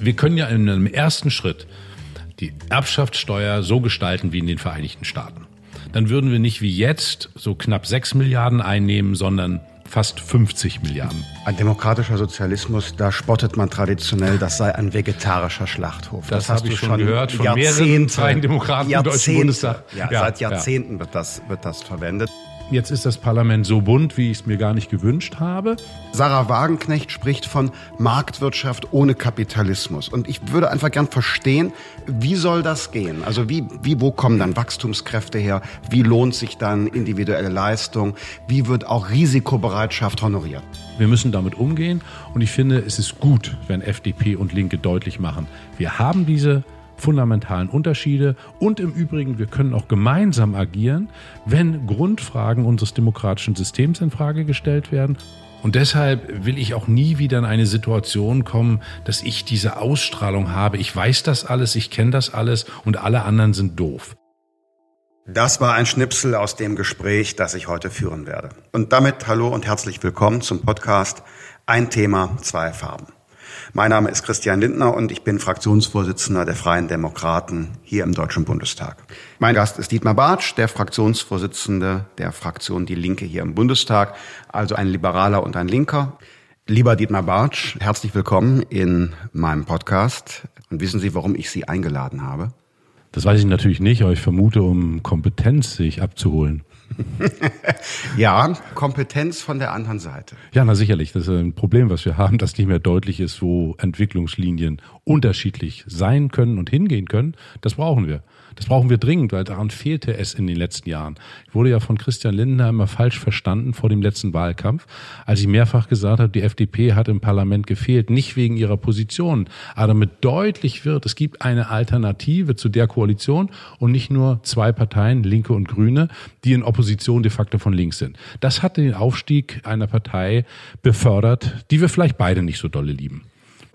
Wir können ja in einem ersten Schritt die Erbschaftssteuer so gestalten wie in den Vereinigten Staaten. Dann würden wir nicht wie jetzt so knapp 6 Milliarden einnehmen, sondern fast 50 Milliarden. Ein demokratischer Sozialismus, da spottet man traditionell, das sei ein vegetarischer Schlachthof. Das, das hast du schon gehört von mehreren freien Demokraten im Deutschen Bundestag. Ja, ja, seit Jahrzehnten ja. Wird, das, wird das verwendet. Jetzt ist das Parlament so bunt, wie ich es mir gar nicht gewünscht habe. Sarah Wagenknecht spricht von Marktwirtschaft ohne Kapitalismus. Und ich würde einfach gern verstehen, wie soll das gehen? Also wie, wie, wo kommen dann Wachstumskräfte her? Wie lohnt sich dann individuelle Leistung? Wie wird auch Risikobereitschaft honoriert? Wir müssen damit umgehen. Und ich finde, es ist gut, wenn FDP und Linke deutlich machen, wir haben diese fundamentalen Unterschiede. Und im Übrigen, wir können auch gemeinsam agieren, wenn Grundfragen unseres demokratischen Systems in Frage gestellt werden. Und deshalb will ich auch nie wieder in eine Situation kommen, dass ich diese Ausstrahlung habe. Ich weiß das alles, ich kenne das alles und alle anderen sind doof. Das war ein Schnipsel aus dem Gespräch, das ich heute führen werde. Und damit hallo und herzlich willkommen zum Podcast Ein Thema, zwei Farben. Mein Name ist Christian Lindner und ich bin Fraktionsvorsitzender der Freien Demokraten hier im Deutschen Bundestag. Mein Gast ist Dietmar Bartsch, der Fraktionsvorsitzende der Fraktion Die Linke hier im Bundestag, also ein Liberaler und ein Linker. Lieber Dietmar Bartsch, herzlich willkommen in meinem Podcast. Und wissen Sie, warum ich Sie eingeladen habe? Das weiß ich natürlich nicht, aber ich vermute, um Kompetenz sich abzuholen. ja, Kompetenz von der anderen Seite. Ja, na sicherlich. Das ist ein Problem, was wir haben, dass nicht mehr deutlich ist, wo Entwicklungslinien unterschiedlich sein können und hingehen können. Das brauchen wir. Das brauchen wir dringend, weil daran fehlte es in den letzten Jahren. Ich wurde ja von Christian Lindner immer falsch verstanden vor dem letzten Wahlkampf, als ich mehrfach gesagt habe, die FDP hat im Parlament gefehlt, nicht wegen ihrer Position, aber damit deutlich wird, es gibt eine Alternative zu der Koalition und nicht nur zwei Parteien, Linke und Grüne, die in Opposition de facto von links sind. Das hat den Aufstieg einer Partei befördert, die wir vielleicht beide nicht so dolle lieben.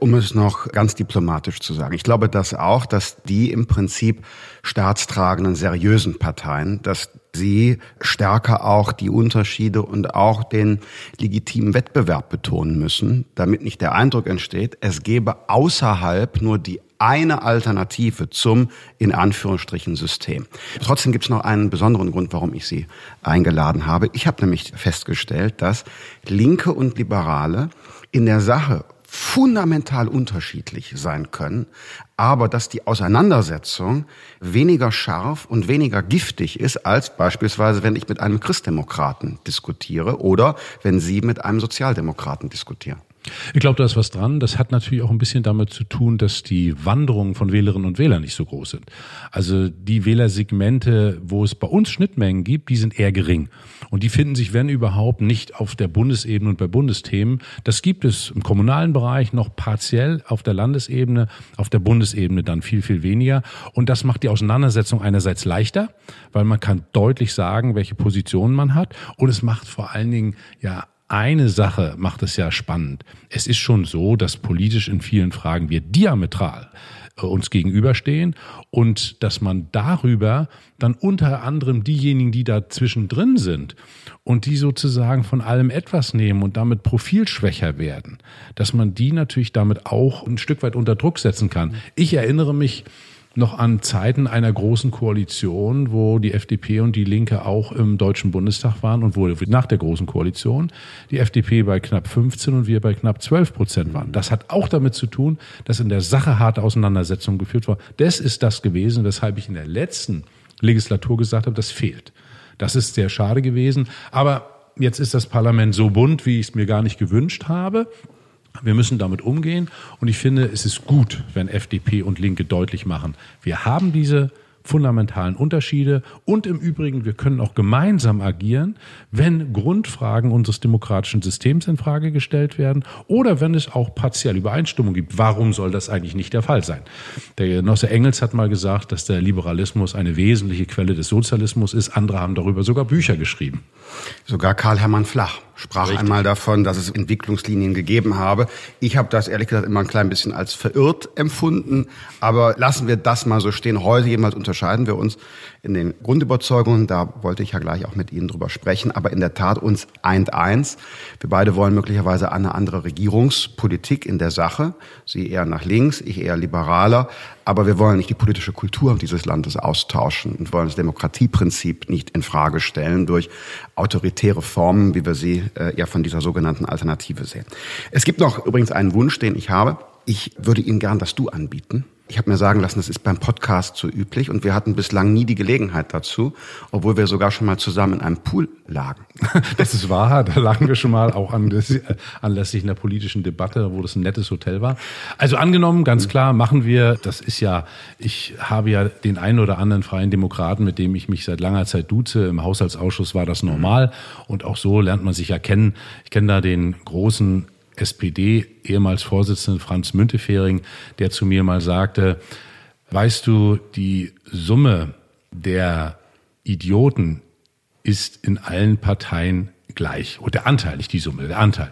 Um es noch ganz diplomatisch zu sagen. Ich glaube das auch, dass die im Prinzip staatstragenden, seriösen Parteien, dass sie stärker auch die Unterschiede und auch den legitimen Wettbewerb betonen müssen, damit nicht der Eindruck entsteht, es gebe außerhalb nur die eine Alternative zum, in Anführungsstrichen, System. Trotzdem gibt es noch einen besonderen Grund, warum ich Sie eingeladen habe. Ich habe nämlich festgestellt, dass Linke und Liberale in der Sache fundamental unterschiedlich sein können, aber dass die Auseinandersetzung weniger scharf und weniger giftig ist, als beispielsweise, wenn ich mit einem Christdemokraten diskutiere oder wenn Sie mit einem Sozialdemokraten diskutieren. Ich glaube, da ist was dran. Das hat natürlich auch ein bisschen damit zu tun, dass die Wanderungen von Wählerinnen und Wählern nicht so groß sind. Also die Wählersegmente, wo es bei uns Schnittmengen gibt, die sind eher gering. Und die finden sich, wenn überhaupt, nicht auf der Bundesebene und bei Bundesthemen. Das gibt es im kommunalen Bereich noch partiell, auf der Landesebene, auf der Bundesebene dann viel, viel weniger. Und das macht die Auseinandersetzung einerseits leichter, weil man kann deutlich sagen, welche Positionen man hat. Und es macht vor allen Dingen ja eine Sache macht es ja spannend. Es ist schon so, dass politisch in vielen Fragen wir diametral äh, uns gegenüberstehen und dass man darüber dann unter anderem diejenigen, die da zwischendrin sind und die sozusagen von allem etwas nehmen und damit profilschwächer werden, dass man die natürlich damit auch ein Stück weit unter Druck setzen kann. Ich erinnere mich, noch an Zeiten einer großen Koalition, wo die FDP und die Linke auch im Deutschen Bundestag waren und wo nach der großen Koalition die FDP bei knapp 15 und wir bei knapp 12 Prozent waren. Das hat auch damit zu tun, dass in der Sache harte Auseinandersetzungen geführt wurden. Das ist das gewesen, weshalb ich in der letzten Legislatur gesagt habe, das fehlt. Das ist sehr schade gewesen. Aber jetzt ist das Parlament so bunt, wie ich es mir gar nicht gewünscht habe. Wir müssen damit umgehen und ich finde, es ist gut, wenn FDP und Linke deutlich machen, wir haben diese fundamentalen Unterschiede und im Übrigen, wir können auch gemeinsam agieren, wenn Grundfragen unseres demokratischen Systems in Frage gestellt werden oder wenn es auch partiell Übereinstimmung gibt. Warum soll das eigentlich nicht der Fall sein? Der Genosse Engels hat mal gesagt, dass der Liberalismus eine wesentliche Quelle des Sozialismus ist. Andere haben darüber sogar Bücher geschrieben. Sogar Karl Hermann Flach sprach Richtig. einmal davon, dass es Entwicklungslinien gegeben habe. Ich habe das ehrlich gesagt immer ein klein bisschen als verirrt empfunden. Aber lassen wir das mal so stehen. Heute jemals unterscheiden wir uns in den Grundüberzeugungen. Da wollte ich ja gleich auch mit Ihnen drüber sprechen. Aber in der Tat uns eint eins. Wir beide wollen möglicherweise eine andere Regierungspolitik in der Sache. Sie eher nach links, ich eher liberaler. Aber wir wollen nicht die politische Kultur dieses Landes austauschen und wollen das Demokratieprinzip nicht in Frage stellen durch autoritäre Formen, wie wir sie äh, ja von dieser sogenannten Alternative sehen. Es gibt noch übrigens einen Wunsch, den ich habe. Ich würde Ihnen gern das Du anbieten. Ich habe mir sagen lassen, das ist beim Podcast so üblich und wir hatten bislang nie die Gelegenheit dazu, obwohl wir sogar schon mal zusammen in einem Pool lagen. Das ist wahr, da lagen wir schon mal auch anlässlich, einer politischen Debatte, wo das ein nettes Hotel war. Also angenommen, ganz klar, machen wir, das ist ja, ich habe ja den einen oder anderen freien Demokraten, mit dem ich mich seit langer Zeit duze, im Haushaltsausschuss war das normal und auch so lernt man sich ja kennen. Ich kenne da den großen SPD, ehemals Vorsitzenden Franz Müntefering, der zu mir mal sagte, weißt du, die Summe der Idioten ist in allen Parteien gleich. Und der Anteil, nicht die Summe, der Anteil.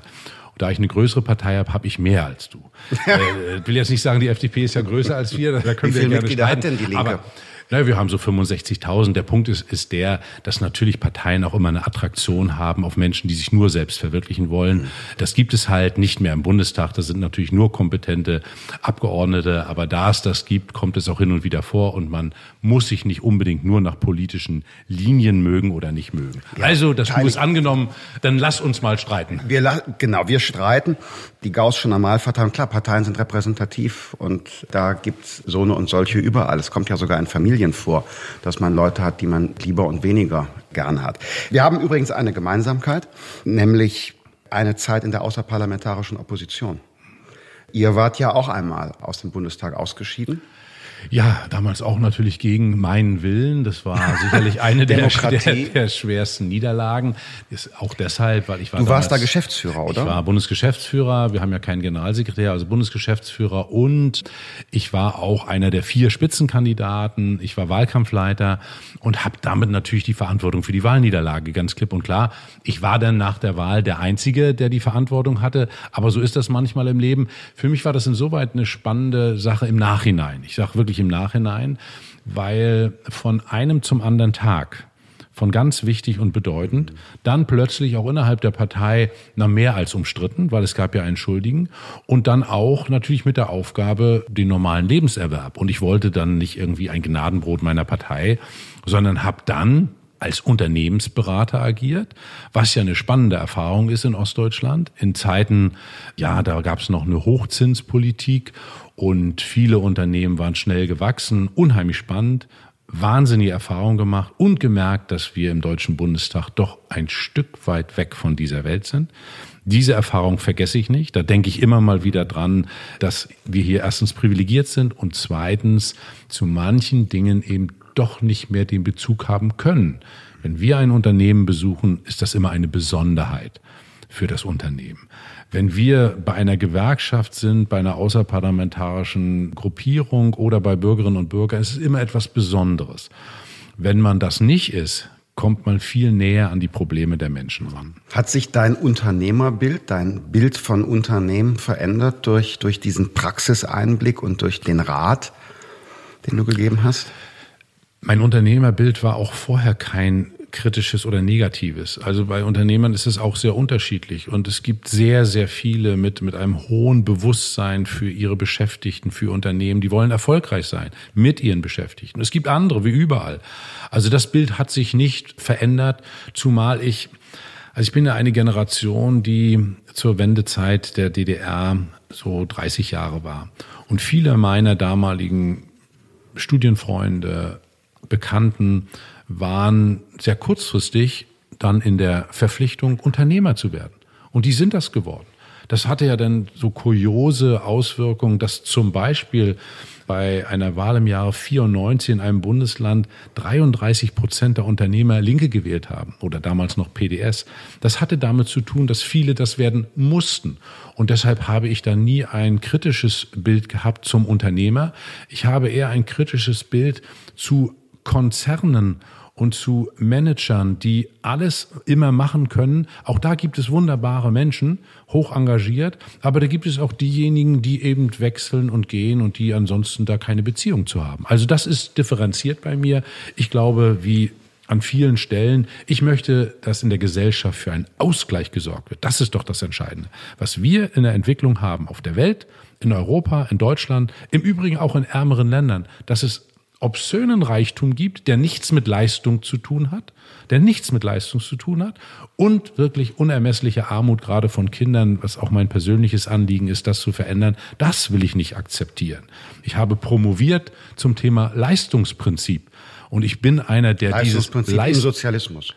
Und da ich eine größere Partei habe, habe ich mehr als du. äh, will jetzt nicht sagen, die FDP ist ja größer als wir. Da können Wie viele wir gerne Mitglieder hat denn die Linke? Aber na, wir haben so 65.000. Der Punkt ist, ist der, dass natürlich Parteien auch immer eine Attraktion haben auf Menschen, die sich nur selbst verwirklichen wollen. Das gibt es halt nicht mehr im Bundestag. Das sind natürlich nur kompetente Abgeordnete. Aber da es das gibt, kommt es auch hin und wieder vor. Und man muss sich nicht unbedingt nur nach politischen Linien mögen oder nicht mögen. Ja, also, das Du ist angenommen. Dann lass uns mal streiten. Wir, genau, wir streiten. Die Gaußsche Normalverteilung, klar, Parteien sind repräsentativ und da gibt's so eine und solche überall. Es kommt ja sogar in Familien Familien vor, dass man Leute hat, die man lieber und weniger gern hat. Wir haben übrigens eine Gemeinsamkeit, nämlich eine Zeit in der außerparlamentarischen Opposition. Ihr wart ja auch einmal aus dem Bundestag ausgeschieden. Ja, damals auch natürlich gegen meinen Willen. Das war sicherlich eine der, der, der, schwersten Niederlagen. Ist auch deshalb, weil ich war. Du warst da Geschäftsführer, oder? Ich war Bundesgeschäftsführer. Wir haben ja keinen Generalsekretär, also Bundesgeschäftsführer. Und ich war auch einer der vier Spitzenkandidaten. Ich war Wahlkampfleiter und habe damit natürlich die Verantwortung für die Wahlniederlage, ganz klipp und klar. Ich war dann nach der Wahl der Einzige, der die Verantwortung hatte. Aber so ist das manchmal im Leben. Für mich war das insoweit eine spannende Sache im Nachhinein. Ich sage wirklich wirklich im Nachhinein, weil von einem zum anderen Tag von ganz wichtig und bedeutend, dann plötzlich auch innerhalb der Partei na mehr als umstritten, weil es gab ja einen Schuldigen und dann auch natürlich mit der Aufgabe den normalen Lebenserwerb. Und ich wollte dann nicht irgendwie ein Gnadenbrot meiner Partei, sondern habe dann als Unternehmensberater agiert, was ja eine spannende Erfahrung ist in Ostdeutschland. In Zeiten, ja, da gab es noch eine Hochzinspolitik und viele Unternehmen waren schnell gewachsen, unheimlich spannend, wahnsinnige Erfahrung gemacht und gemerkt, dass wir im Deutschen Bundestag doch ein Stück weit weg von dieser Welt sind. Diese Erfahrung vergesse ich nicht. Da denke ich immer mal wieder dran, dass wir hier erstens privilegiert sind und zweitens zu manchen Dingen eben doch nicht mehr den Bezug haben können. Wenn wir ein Unternehmen besuchen, ist das immer eine Besonderheit für das Unternehmen. Wenn wir bei einer Gewerkschaft sind, bei einer außerparlamentarischen Gruppierung oder bei Bürgerinnen und Bürgern, ist es immer etwas Besonderes. Wenn man das nicht ist, kommt man viel näher an die Probleme der Menschen ran. Hat sich dein Unternehmerbild, dein Bild von Unternehmen verändert durch, durch diesen Praxiseinblick und durch den Rat, den du gegeben hast? Mein Unternehmerbild war auch vorher kein kritisches oder negatives. Also bei Unternehmern ist es auch sehr unterschiedlich und es gibt sehr, sehr viele mit, mit einem hohen Bewusstsein für ihre Beschäftigten, für Unternehmen, die wollen erfolgreich sein mit ihren Beschäftigten. Es gibt andere, wie überall. Also das Bild hat sich nicht verändert, zumal ich, also ich bin ja eine Generation, die zur Wendezeit der DDR so 30 Jahre war. Und viele meiner damaligen Studienfreunde, Bekannten waren sehr kurzfristig dann in der Verpflichtung, Unternehmer zu werden. Und die sind das geworden. Das hatte ja dann so kuriose Auswirkungen, dass zum Beispiel bei einer Wahl im Jahre 94 in einem Bundesland 33 Prozent der Unternehmer Linke gewählt haben oder damals noch PDS. Das hatte damit zu tun, dass viele das werden mussten. Und deshalb habe ich da nie ein kritisches Bild gehabt zum Unternehmer. Ich habe eher ein kritisches Bild zu Konzernen und zu Managern, die alles immer machen können. Auch da gibt es wunderbare Menschen, hoch engagiert, aber da gibt es auch diejenigen, die eben wechseln und gehen und die ansonsten da keine Beziehung zu haben. Also das ist differenziert bei mir. Ich glaube, wie an vielen Stellen. Ich möchte, dass in der Gesellschaft für einen Ausgleich gesorgt wird. Das ist doch das Entscheidende. Was wir in der Entwicklung haben auf der Welt, in Europa, in Deutschland, im Übrigen auch in ärmeren Ländern, dass es obszönen Reichtum gibt, der nichts mit Leistung zu tun hat, der nichts mit Leistung zu tun hat und wirklich unermessliche Armut gerade von Kindern, was auch mein persönliches Anliegen ist, das zu verändern, das will ich nicht akzeptieren. Ich habe promoviert zum Thema Leistungsprinzip und ich bin einer, der dieses Leist im Sozialismus.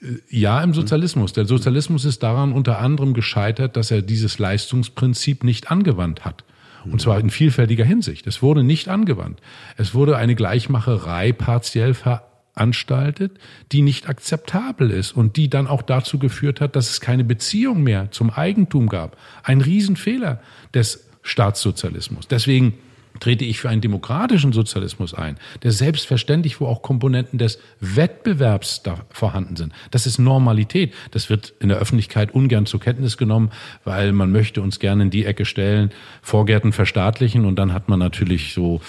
Äh, ja, im Sozialismus. Der Sozialismus ist daran unter anderem gescheitert, dass er dieses Leistungsprinzip nicht angewandt hat. Und zwar in vielfältiger Hinsicht. Es wurde nicht angewandt. Es wurde eine Gleichmacherei partiell veranstaltet, die nicht akzeptabel ist und die dann auch dazu geführt hat, dass es keine Beziehung mehr zum Eigentum gab. Ein Riesenfehler des Staatssozialismus. Deswegen trete ich für einen demokratischen Sozialismus ein, der selbstverständlich, wo auch Komponenten des Wettbewerbs da vorhanden sind. Das ist Normalität. Das wird in der Öffentlichkeit ungern zur Kenntnis genommen, weil man möchte uns gerne in die Ecke stellen, Vorgärten verstaatlichen und dann hat man natürlich so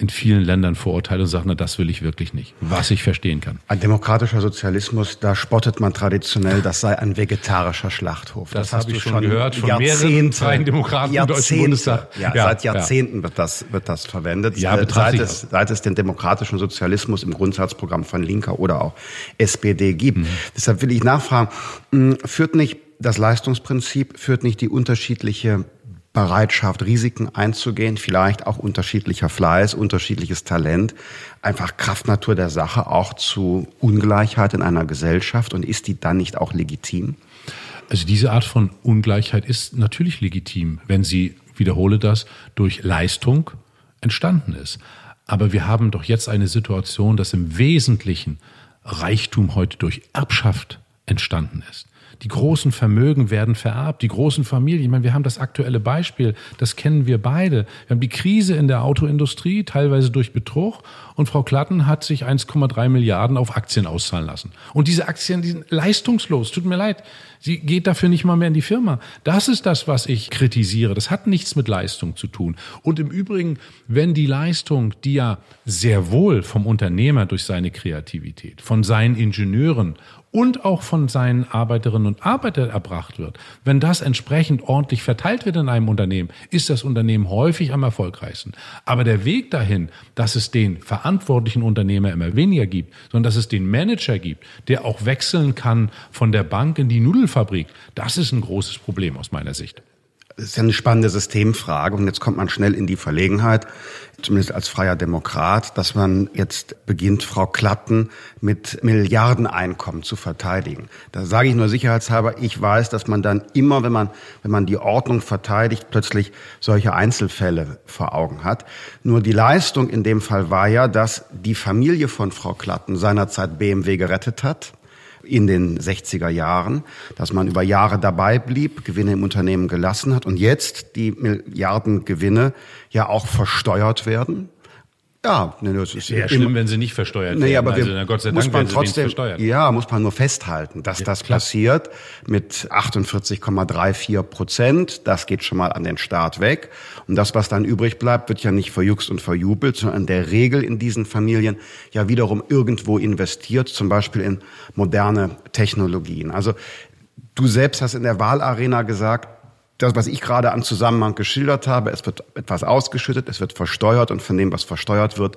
in vielen Ländern Vorurteile und sagt, na, das will ich wirklich nicht. Was ich verstehen kann. Ein demokratischer Sozialismus, da spottet man traditionell, das sei ein vegetarischer Schlachthof. Das, das habe ich schon gehört von mehreren freien Demokraten im Deutschen Bundestag. Ja, ja, seit Jahrzehnten ja. wird das, wird das verwendet. Ja, seit, es, seit es den demokratischen Sozialismus im Grundsatzprogramm von Linker oder auch SPD gibt. Mhm. Deshalb will ich nachfragen, hm, führt nicht das Leistungsprinzip, führt nicht die unterschiedliche Bereitschaft, Risiken einzugehen, vielleicht auch unterschiedlicher Fleiß, unterschiedliches Talent, einfach Kraftnatur der Sache auch zu Ungleichheit in einer Gesellschaft und ist die dann nicht auch legitim? Also diese Art von Ungleichheit ist natürlich legitim, wenn sie, wiederhole das, durch Leistung entstanden ist. Aber wir haben doch jetzt eine Situation, dass im Wesentlichen Reichtum heute durch Erbschaft entstanden ist. Die großen Vermögen werden vererbt, die großen Familien. Ich meine, wir haben das aktuelle Beispiel, das kennen wir beide. Wir haben die Krise in der Autoindustrie, teilweise durch Betrug. Und Frau Klatten hat sich 1,3 Milliarden auf Aktien auszahlen lassen. Und diese Aktien, die sind leistungslos. Tut mir leid. Sie geht dafür nicht mal mehr in die Firma. Das ist das, was ich kritisiere. Das hat nichts mit Leistung zu tun. Und im Übrigen, wenn die Leistung, die ja sehr wohl vom Unternehmer durch seine Kreativität, von seinen Ingenieuren und auch von seinen Arbeiterinnen und Arbeitern erbracht wird, wenn das entsprechend ordentlich verteilt wird in einem Unternehmen, ist das Unternehmen häufig am erfolgreichsten. Aber der Weg dahin, dass es den verantwortlichen Unternehmer immer weniger gibt, sondern dass es den Manager gibt, der auch wechseln kann von der Bank in die Nudelfabrik, das ist ein großes Problem aus meiner Sicht. Das ist ja eine spannende Systemfrage und jetzt kommt man schnell in die Verlegenheit, zumindest als freier Demokrat, dass man jetzt beginnt, Frau Klatten mit Milliardeneinkommen zu verteidigen. Da sage ich nur sicherheitshalber, ich weiß, dass man dann immer, wenn man, wenn man die Ordnung verteidigt, plötzlich solche Einzelfälle vor Augen hat. Nur die Leistung in dem Fall war ja, dass die Familie von Frau Klatten seinerzeit BMW gerettet hat in den 60er Jahren, dass man über Jahre dabei blieb, Gewinne im Unternehmen gelassen hat und jetzt die Milliardengewinne ja auch versteuert werden ja, ne, das ist sehr schlimm, wenn sie nicht versteuert werden. Nee, aber also, na Gott sei Dank man trotzdem, Ja, muss man nur festhalten, dass ja, das klar. passiert mit 48,34 Prozent. Das geht schon mal an den Staat weg. Und das, was dann übrig bleibt, wird ja nicht verjuckst und verjubelt, sondern in der Regel in diesen Familien ja wiederum irgendwo investiert, zum Beispiel in moderne Technologien. Also du selbst hast in der Wahlarena gesagt, das, was ich gerade an Zusammenhang geschildert habe, es wird etwas ausgeschüttet, es wird versteuert und von dem, was versteuert wird,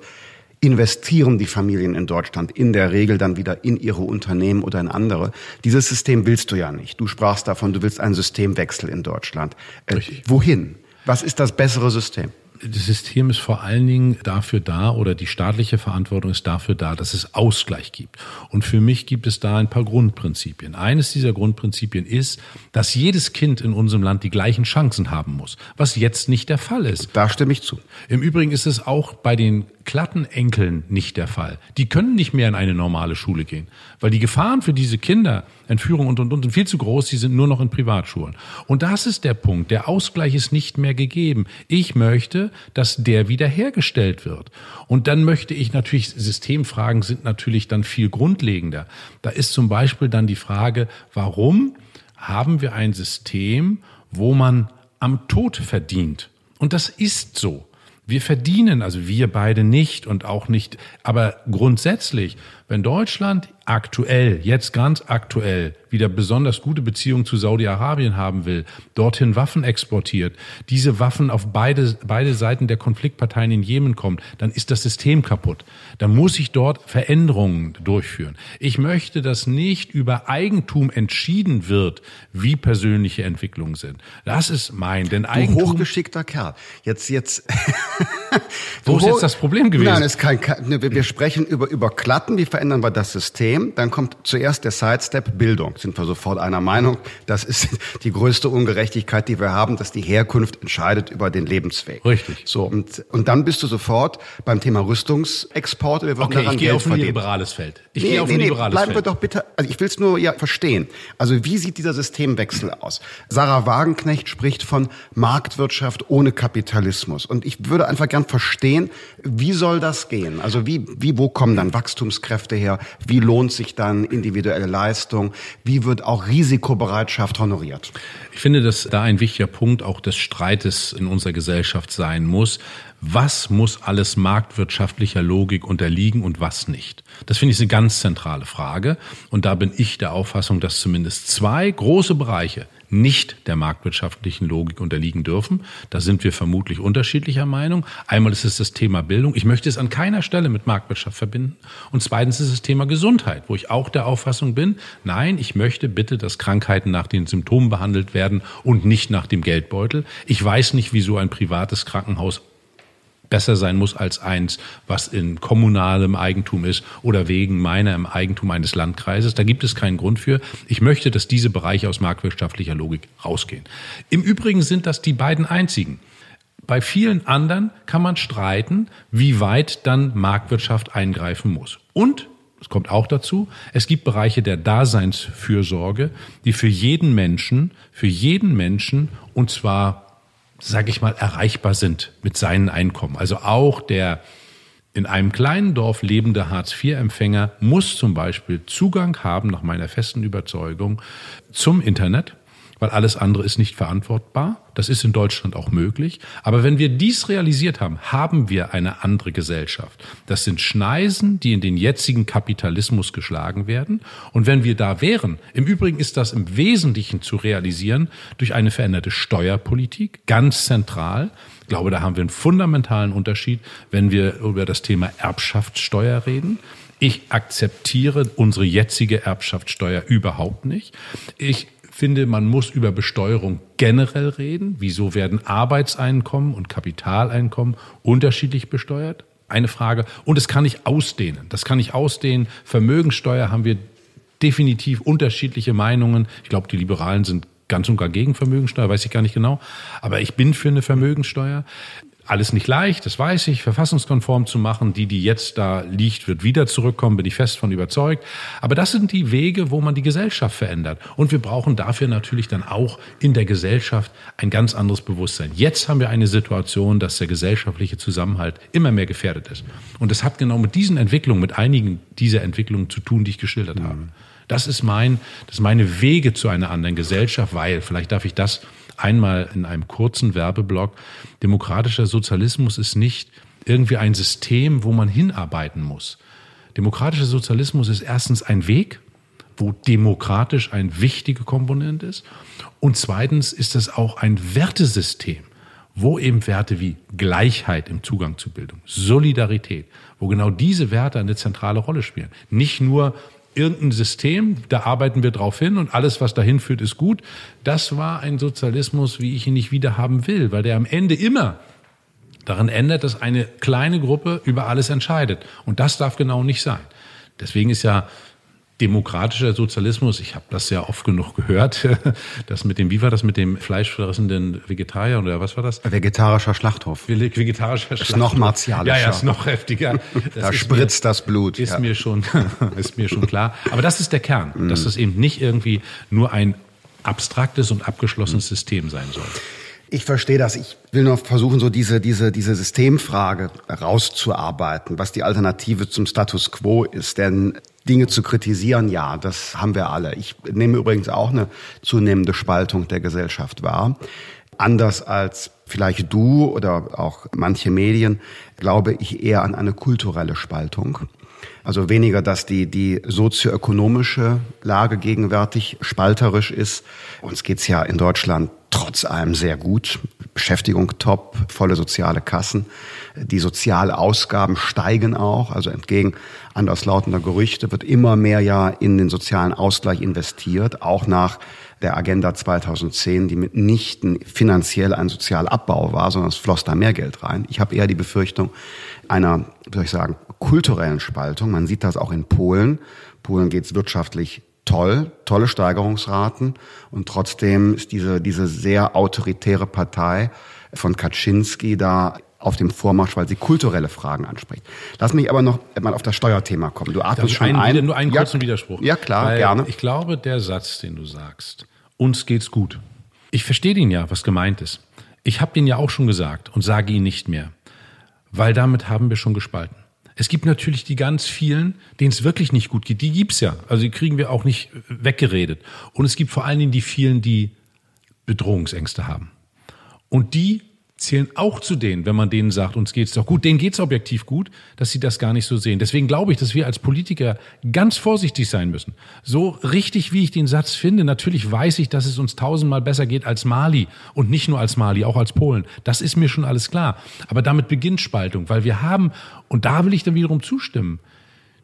investieren die Familien in Deutschland in der Regel dann wieder in ihre Unternehmen oder in andere. Dieses System willst du ja nicht. Du sprachst davon, du willst einen Systemwechsel in Deutschland. Äh, wohin? Was ist das bessere System? Das System ist vor allen Dingen dafür da oder die staatliche Verantwortung ist dafür da, dass es Ausgleich gibt. Und für mich gibt es da ein paar Grundprinzipien. Eines dieser Grundprinzipien ist, dass jedes Kind in unserem Land die gleichen Chancen haben muss, was jetzt nicht der Fall ist. Da stimme ich zu. Im Übrigen ist es auch bei den Klattenenkeln nicht der Fall. Die können nicht mehr in eine normale Schule gehen, weil die Gefahren für diese Kinder, Entführung und, und, und, sind viel zu groß, die sind nur noch in Privatschulen. Und das ist der Punkt. Der Ausgleich ist nicht mehr gegeben. Ich möchte, dass der wiederhergestellt wird. Und dann möchte ich natürlich, Systemfragen sind natürlich dann viel grundlegender. Da ist zum Beispiel dann die Frage, warum haben wir ein System, wo man am Tod verdient? Und das ist so. Wir verdienen, also wir beide nicht und auch nicht, aber grundsätzlich, wenn Deutschland aktuell, jetzt ganz aktuell, wieder besonders gute Beziehungen zu Saudi-Arabien haben will, dorthin Waffen exportiert, diese Waffen auf beide, beide Seiten der Konfliktparteien in Jemen kommt, dann ist das System kaputt. Dann muss ich dort Veränderungen durchführen. Ich möchte, dass nicht über Eigentum entschieden wird, wie persönliche Entwicklungen sind. Das ist mein, denn Eigentum. Du hochgeschickter Kerl. Jetzt, jetzt. Wo ist jetzt das Problem gewesen? Nein, ist kein, wir sprechen über, über Klatten, wie verändern wir das System. Dann kommt zuerst der Sidestep Bildung. Sind wir sofort einer Meinung. Das ist die größte Ungerechtigkeit, die wir haben, dass die Herkunft entscheidet über den Lebensweg. Richtig. So, und, und dann bist du sofort beim Thema Rüstungsexporte. Wir okay, ich gehe auf ein liberales Feld. Ich nee, gehe auf nee, ein nee, liberales bleiben Feld. wir doch bitte, also ich will es nur ja verstehen. Also wie sieht dieser Systemwechsel aus? Sarah Wagenknecht spricht von Marktwirtschaft ohne Kapitalismus. Und ich würde einfach gern verstehen, wie soll das gehen? Also wie, wie, wo kommen dann Wachstumskräfte her? Wie lohnt sich dann individuelle Leistung? Wie wird auch Risikobereitschaft honoriert? Ich finde, dass da ein wichtiger Punkt auch des Streites in unserer Gesellschaft sein muss. Was muss alles marktwirtschaftlicher Logik unterliegen und was nicht? Das finde ich eine ganz zentrale Frage. Und da bin ich der Auffassung, dass zumindest zwei große Bereiche nicht der marktwirtschaftlichen Logik unterliegen dürfen. Da sind wir vermutlich unterschiedlicher Meinung. Einmal ist es das Thema Bildung. Ich möchte es an keiner Stelle mit Marktwirtschaft verbinden. Und zweitens ist es das Thema Gesundheit, wo ich auch der Auffassung bin, nein, ich möchte bitte, dass Krankheiten nach den Symptomen behandelt werden und nicht nach dem Geldbeutel. Ich weiß nicht, wieso ein privates Krankenhaus besser sein muss als eins, was in kommunalem Eigentum ist oder wegen meiner im Eigentum eines Landkreises. Da gibt es keinen Grund für. Ich möchte, dass diese Bereiche aus marktwirtschaftlicher Logik rausgehen. Im Übrigen sind das die beiden einzigen. Bei vielen anderen kann man streiten, wie weit dann Marktwirtschaft eingreifen muss. Und es kommt auch dazu, es gibt Bereiche der Daseinsfürsorge, die für jeden Menschen, für jeden Menschen, und zwar sage ich mal, erreichbar sind mit seinen Einkommen. Also auch der in einem kleinen Dorf lebende Hartz-IV-Empfänger muss zum Beispiel Zugang haben, nach meiner festen Überzeugung, zum Internet, weil alles andere ist nicht verantwortbar. Das ist in Deutschland auch möglich. Aber wenn wir dies realisiert haben, haben wir eine andere Gesellschaft. Das sind Schneisen, die in den jetzigen Kapitalismus geschlagen werden. Und wenn wir da wären, im Übrigen ist das im Wesentlichen zu realisieren durch eine veränderte Steuerpolitik, ganz zentral. Ich glaube, da haben wir einen fundamentalen Unterschied, wenn wir über das Thema Erbschaftssteuer reden. Ich akzeptiere unsere jetzige Erbschaftssteuer überhaupt nicht. Ich finde, man muss über Besteuerung generell reden. Wieso werden Arbeitseinkommen und Kapitaleinkommen unterschiedlich besteuert? Eine Frage. Und es kann ich ausdehnen. Das kann ich ausdehnen. Vermögensteuer haben wir definitiv unterschiedliche Meinungen. Ich glaube, die Liberalen sind ganz und gar gegen Vermögensteuer, weiß ich gar nicht genau. Aber ich bin für eine Vermögensteuer. Alles nicht leicht, das weiß ich, verfassungskonform zu machen. Die, die jetzt da liegt, wird wieder zurückkommen, bin ich fest von überzeugt. Aber das sind die Wege, wo man die Gesellschaft verändert. Und wir brauchen dafür natürlich dann auch in der Gesellschaft ein ganz anderes Bewusstsein. Jetzt haben wir eine Situation, dass der gesellschaftliche Zusammenhalt immer mehr gefährdet ist. Und das hat genau mit diesen Entwicklungen, mit einigen dieser Entwicklungen zu tun, die ich geschildert mhm. habe. Das ist mein, das ist meine Wege zu einer anderen Gesellschaft, weil, vielleicht darf ich das einmal in einem kurzen Werbeblock, demokratischer Sozialismus ist nicht irgendwie ein System, wo man hinarbeiten muss. Demokratischer Sozialismus ist erstens ein Weg, wo demokratisch eine wichtige Komponente ist. Und zweitens ist es auch ein Wertesystem, wo eben Werte wie Gleichheit im Zugang zu Bildung, Solidarität, wo genau diese Werte eine zentrale Rolle spielen. Nicht nur irgendein System, da arbeiten wir drauf hin und alles, was dahin führt, ist gut. Das war ein Sozialismus, wie ich ihn nicht wieder haben will, weil der am Ende immer daran ändert, dass eine kleine Gruppe über alles entscheidet. Und das darf genau nicht sein. Deswegen ist ja demokratischer Sozialismus, ich habe das ja oft genug gehört, das mit dem, wie war das mit dem fleischfressenden Vegetarier oder was war das? Vegetarischer Schlachthof. Vegetarischer Schlachthof. Ist noch martialischer. Ja, ja, ist noch heftiger. Das da spritzt mir, das Blut. Ist ja. mir schon, ist mir schon klar. Aber das ist der Kern, dass das eben nicht irgendwie nur ein abstraktes und abgeschlossenes System sein soll. Ich verstehe das. Ich will nur versuchen, so diese, diese, diese Systemfrage rauszuarbeiten, was die Alternative zum Status quo ist. Denn Dinge zu kritisieren, ja, das haben wir alle. Ich nehme übrigens auch eine zunehmende Spaltung der Gesellschaft wahr. Anders als vielleicht du oder auch manche Medien, glaube ich eher an eine kulturelle Spaltung. Also weniger, dass die, die sozioökonomische Lage gegenwärtig spalterisch ist. Uns geht's ja in Deutschland trotz allem sehr gut. Beschäftigung top, volle soziale Kassen. Die Sozialausgaben steigen auch. Also entgegen anderslautender Gerüchte wird immer mehr ja in den sozialen Ausgleich investiert, auch nach der Agenda 2010, die mitnichten finanziell ein Sozialabbau war, sondern es floss da mehr Geld rein. Ich habe eher die Befürchtung einer, wie soll ich sagen, kulturellen Spaltung. Man sieht das auch in Polen. Polen geht es wirtschaftlich toll, tolle Steigerungsraten und trotzdem ist diese, diese sehr autoritäre Partei von Kaczynski da auf dem Vormarsch, weil sie kulturelle Fragen anspricht. Lass mich aber noch mal auf das Steuerthema kommen. Du atmest schon einen, ein. Nur einen ja, kurzen Widerspruch. Ja, klar, gerne. Ich glaube, der Satz, den du sagst, uns geht's gut. Ich verstehe den ja, was gemeint ist. Ich habe den ja auch schon gesagt und sage ihn nicht mehr, weil damit haben wir schon gespalten. Es gibt natürlich die ganz vielen, denen es wirklich nicht gut geht. Die gibt's ja. Also die kriegen wir auch nicht weggeredet. Und es gibt vor allen Dingen die vielen, die Bedrohungsängste haben. Und die zählen auch zu denen, wenn man denen sagt, uns geht's doch gut, denen geht's objektiv gut, dass sie das gar nicht so sehen. Deswegen glaube ich, dass wir als Politiker ganz vorsichtig sein müssen. So richtig, wie ich den Satz finde, natürlich weiß ich, dass es uns tausendmal besser geht als Mali und nicht nur als Mali, auch als Polen. Das ist mir schon alles klar. Aber damit beginnt Spaltung, weil wir haben, und da will ich dann wiederum zustimmen,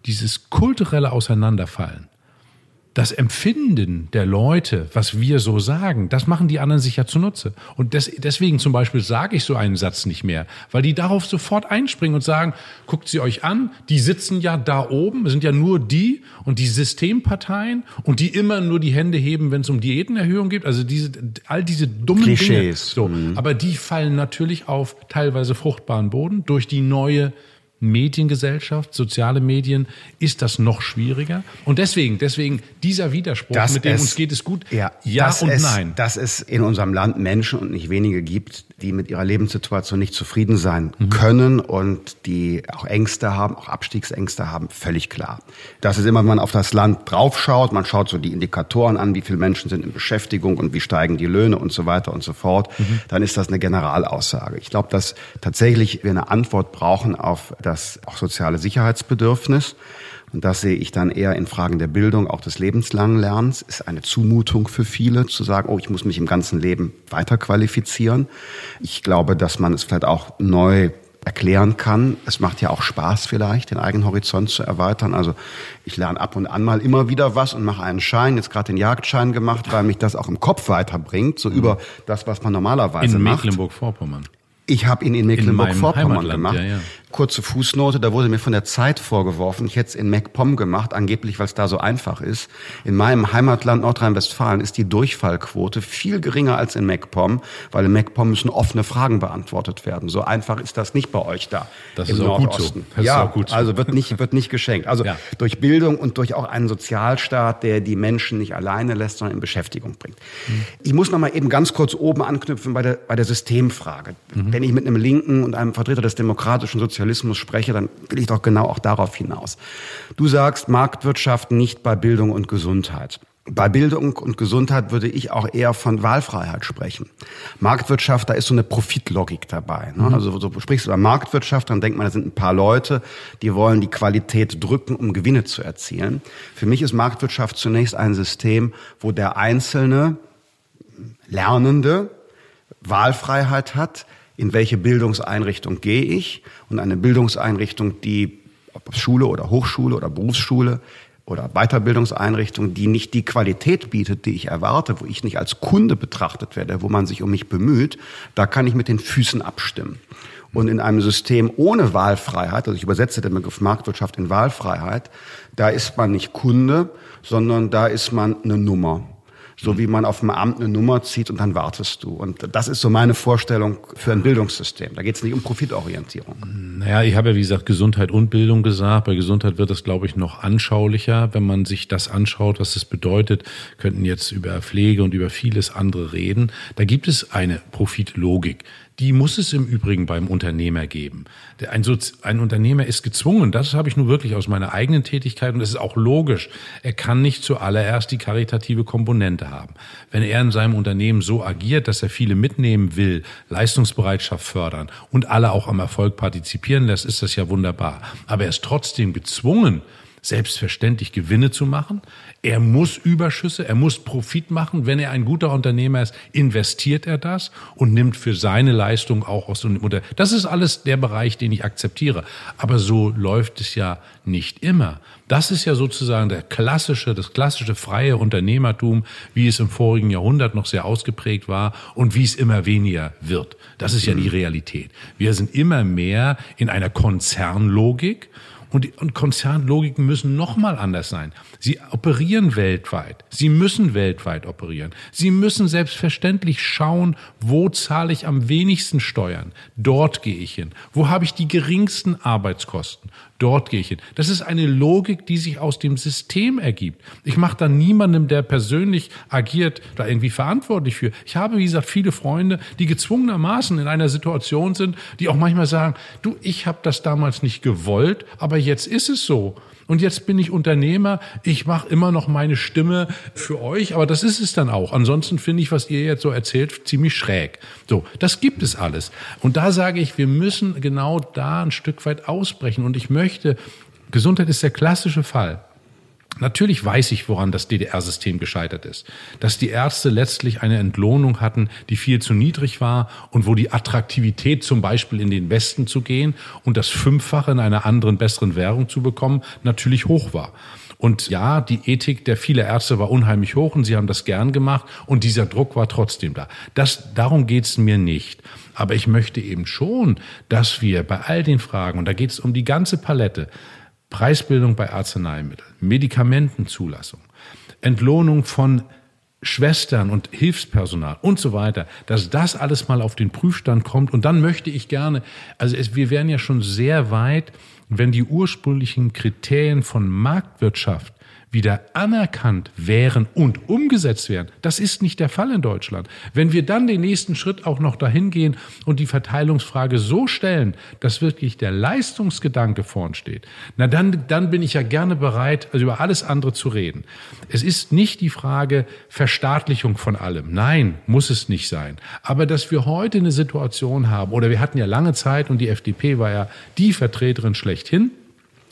dieses kulturelle Auseinanderfallen das Empfinden der Leute, was wir so sagen, das machen die anderen sich ja zunutze. Und des, deswegen zum Beispiel sage ich so einen Satz nicht mehr, weil die darauf sofort einspringen und sagen, guckt sie euch an, die sitzen ja da oben, sind ja nur die und die Systemparteien und die immer nur die Hände heben, wenn es um Diätenerhöhung geht. Also diese, all diese dummen Klischees. Dinge. So, mhm. Aber die fallen natürlich auf teilweise fruchtbaren Boden durch die neue Mediengesellschaft, soziale Medien, ist das noch schwieriger. Und deswegen, deswegen dieser Widerspruch, dass mit dem es, uns geht es gut, ja, ja und es, nein. Dass es in unserem Land Menschen und nicht wenige gibt, die mit ihrer Lebenssituation nicht zufrieden sein mhm. können und die auch Ängste haben, auch Abstiegsängste haben, völlig klar. Das ist immer, wenn man auf das Land draufschaut, man schaut so die Indikatoren an, wie viele Menschen sind in Beschäftigung und wie steigen die Löhne und so weiter und so fort, mhm. dann ist das eine Generalaussage. Ich glaube, dass tatsächlich wir eine Antwort brauchen auf das das auch soziale Sicherheitsbedürfnis. Und das sehe ich dann eher in Fragen der Bildung, auch des lebenslangen Lernens. Ist eine Zumutung für viele zu sagen, oh, ich muss mich im ganzen Leben weiter qualifizieren. Ich glaube, dass man es vielleicht auch neu erklären kann. Es macht ja auch Spaß vielleicht, den eigenen Horizont zu erweitern. Also ich lerne ab und an mal immer wieder was und mache einen Schein, jetzt gerade den Jagdschein gemacht, weil mich das auch im Kopf weiterbringt, so mhm. über das, was man normalerweise in macht. In Mecklenburg-Vorpommern. Ich habe ihn in Mecklenburg-Vorpommern gemacht. Ja, ja. Kurze Fußnote, da wurde mir von der Zeit vorgeworfen, ich hätte es in MacPom gemacht, angeblich, weil es da so einfach ist. In meinem Heimatland Nordrhein-Westfalen ist die Durchfallquote viel geringer als in MacPom, weil in MacPom müssen offene Fragen beantwortet werden. So einfach ist das nicht bei euch da das im ist auch Nordosten. Gut so. Das ja, ist auch gut so. also wird nicht, wird nicht geschenkt. Also ja. durch Bildung und durch auch einen Sozialstaat, der die Menschen nicht alleine lässt, sondern in Beschäftigung bringt. Mhm. Ich muss noch mal eben ganz kurz oben anknüpfen bei der, bei der Systemfrage. Mhm. Wenn ich mit einem Linken und einem Vertreter des demokratischen Sozialismus spreche, dann will ich doch genau auch darauf hinaus. Du sagst Marktwirtschaft nicht bei Bildung und Gesundheit. Bei Bildung und Gesundheit würde ich auch eher von Wahlfreiheit sprechen. Marktwirtschaft, da ist so eine Profitlogik dabei. Ne? Mhm. Also so sprichst du über Marktwirtschaft, dann denkt man, da sind ein paar Leute, die wollen die Qualität drücken, um Gewinne zu erzielen. Für mich ist Marktwirtschaft zunächst ein System, wo der einzelne Lernende Wahlfreiheit hat, in welche Bildungseinrichtung gehe ich und eine Bildungseinrichtung, die ob Schule oder Hochschule oder Berufsschule oder Weiterbildungseinrichtung, die nicht die Qualität bietet, die ich erwarte, wo ich nicht als Kunde betrachtet werde, wo man sich um mich bemüht, da kann ich mit den Füßen abstimmen. Und in einem System ohne Wahlfreiheit, also ich übersetze den Begriff Marktwirtschaft in Wahlfreiheit, da ist man nicht Kunde, sondern da ist man eine Nummer so wie man auf dem Amt eine Nummer zieht und dann wartest du. Und das ist so meine Vorstellung für ein Bildungssystem. Da geht es nicht um Profitorientierung. Naja, ich habe ja wie gesagt Gesundheit und Bildung gesagt. Bei Gesundheit wird das, glaube ich, noch anschaulicher, wenn man sich das anschaut, was es bedeutet. könnten jetzt über Pflege und über vieles andere reden. Da gibt es eine Profitlogik. Die muss es im Übrigen beim Unternehmer geben. Ein, Sozi ein Unternehmer ist gezwungen, das habe ich nur wirklich aus meiner eigenen Tätigkeit und das ist auch logisch. Er kann nicht zuallererst die karitative Komponente haben. Wenn er in seinem Unternehmen so agiert, dass er viele mitnehmen will, Leistungsbereitschaft fördern und alle auch am Erfolg partizipieren lässt, ist das ja wunderbar. Aber er ist trotzdem gezwungen, selbstverständlich Gewinne zu machen. Er muss Überschüsse, er muss Profit machen. Wenn er ein guter Unternehmer ist, investiert er das und nimmt für seine Leistung auch aus dem Unter. Das ist alles der Bereich, den ich akzeptiere. Aber so läuft es ja nicht immer. Das ist ja sozusagen der klassische, das klassische freie Unternehmertum, wie es im vorigen Jahrhundert noch sehr ausgeprägt war und wie es immer weniger wird. Das ist ja die Realität. Wir sind immer mehr in einer Konzernlogik und, und Konzernlogiken müssen nochmal anders sein. Sie operieren weltweit. Sie müssen weltweit operieren. Sie müssen selbstverständlich schauen, wo zahle ich am wenigsten Steuern. Dort gehe ich hin. Wo habe ich die geringsten Arbeitskosten? Dort gehe ich hin. Das ist eine Logik, die sich aus dem System ergibt. Ich mache da niemandem, der persönlich agiert, da irgendwie verantwortlich für. Ich habe, wie gesagt, viele Freunde, die gezwungenermaßen in einer Situation sind, die auch manchmal sagen, du, ich habe das damals nicht gewollt, aber jetzt ist es so. Und jetzt bin ich Unternehmer, ich mache immer noch meine Stimme für euch, aber das ist es dann auch. Ansonsten finde ich, was ihr jetzt so erzählt, ziemlich schräg. So, das gibt es alles. Und da sage ich, wir müssen genau da ein Stück weit ausbrechen. Und ich möchte, Gesundheit ist der klassische Fall. Natürlich weiß ich, woran das DDR-System gescheitert ist. Dass die Ärzte letztlich eine Entlohnung hatten, die viel zu niedrig war und wo die Attraktivität zum Beispiel in den Westen zu gehen und das Fünffache in einer anderen, besseren Währung zu bekommen, natürlich hoch war. Und ja, die Ethik der viele Ärzte war unheimlich hoch und sie haben das gern gemacht und dieser Druck war trotzdem da. Das, darum geht's mir nicht. Aber ich möchte eben schon, dass wir bei all den Fragen, und da geht es um die ganze Palette, Preisbildung bei Arzneimitteln, Medikamentenzulassung, Entlohnung von Schwestern und Hilfspersonal und so weiter, dass das alles mal auf den Prüfstand kommt. Und dann möchte ich gerne, also es, wir wären ja schon sehr weit, wenn die ursprünglichen Kriterien von Marktwirtschaft wieder anerkannt wären und umgesetzt wären. Das ist nicht der Fall in Deutschland. Wenn wir dann den nächsten Schritt auch noch dahin gehen und die Verteilungsfrage so stellen, dass wirklich der Leistungsgedanke vorn steht, na dann, dann bin ich ja gerne bereit, also über alles andere zu reden. Es ist nicht die Frage Verstaatlichung von allem. Nein, muss es nicht sein. Aber dass wir heute eine Situation haben, oder wir hatten ja lange Zeit und die FDP war ja die Vertreterin schlechthin,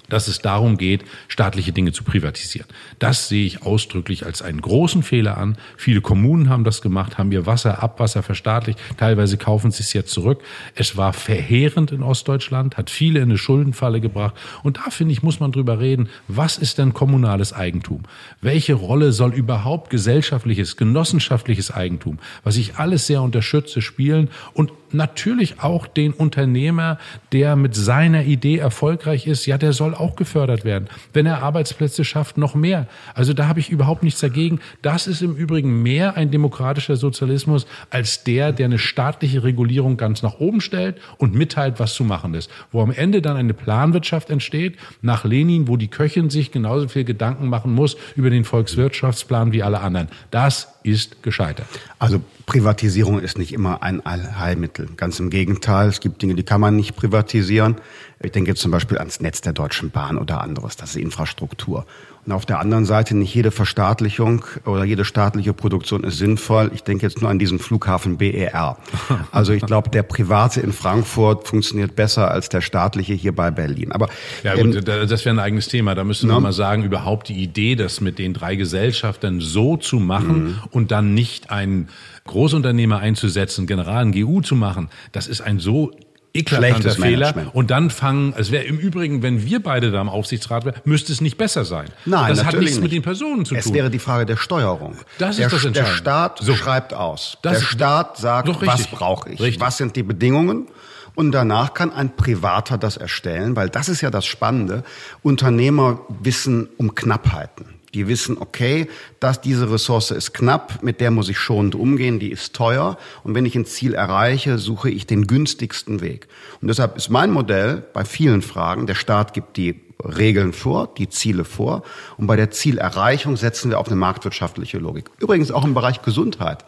dass es darum geht, staatliche Dinge zu privatisieren. Das sehe ich ausdrücklich als einen großen Fehler an. Viele Kommunen haben das gemacht, haben ihr Wasser, Abwasser verstaatlicht. Teilweise kaufen sie es jetzt zurück. Es war verheerend in Ostdeutschland, hat viele in eine Schuldenfalle gebracht. Und da finde ich, muss man drüber reden. Was ist denn kommunales Eigentum? Welche Rolle soll überhaupt gesellschaftliches, genossenschaftliches Eigentum, was ich alles sehr unterstütze, spielen? Und natürlich auch den Unternehmer, der mit seiner Idee erfolgreich ist. Ja, der soll auch gefördert werden. Wenn er Arbeitsplätze schafft, noch mehr. Also da habe ich überhaupt nichts dagegen. Das ist im Übrigen mehr ein demokratischer Sozialismus als der, der eine staatliche Regulierung ganz nach oben stellt und mitteilt, was zu machen ist. Wo am Ende dann eine Planwirtschaft entsteht, nach Lenin, wo die Köchin sich genauso viel Gedanken machen muss über den Volkswirtschaftsplan wie alle anderen. Das ist gescheitert. Also Privatisierung ist nicht immer ein Allheilmittel. Ganz im Gegenteil, es gibt Dinge, die kann man nicht privatisieren. Ich denke jetzt zum Beispiel ans Netz der Deutschen Bahn oder anderes, das ist Infrastruktur. Und auf der anderen Seite, nicht jede Verstaatlichung oder jede staatliche Produktion ist sinnvoll. Ich denke jetzt nur an diesen Flughafen BER. Also ich glaube, der private in Frankfurt funktioniert besser als der staatliche hier bei Berlin. Aber ja gut, ähm, das wäre ein eigenes Thema. Da müsste man mal sagen, überhaupt die Idee, das mit den drei Gesellschaften so zu machen mhm. und dann nicht einen Großunternehmer einzusetzen, General, ein GU zu machen, das ist ein so eklatanter Fehler. Und dann fangen, es wäre im Übrigen, wenn wir beide da im Aufsichtsrat wären, müsste es nicht besser sein. Nein, das hat nichts nicht. mit den Personen zu tun. Es wäre die Frage der Steuerung. Das der, ist das Entscheidende. Der Staat so. schreibt aus. Das der Staat sagt, was brauche ich? Richtig. Was sind die Bedingungen? Und danach kann ein Privater das erstellen, weil das ist ja das Spannende. Unternehmer wissen um Knappheiten. Die wissen, okay, dass diese Ressource ist knapp, mit der muss ich schonend umgehen, die ist teuer. Und wenn ich ein Ziel erreiche, suche ich den günstigsten Weg. Und deshalb ist mein Modell bei vielen Fragen, der Staat gibt die Regeln vor, die Ziele vor. Und bei der Zielerreichung setzen wir auf eine marktwirtschaftliche Logik. Übrigens auch im Bereich Gesundheit.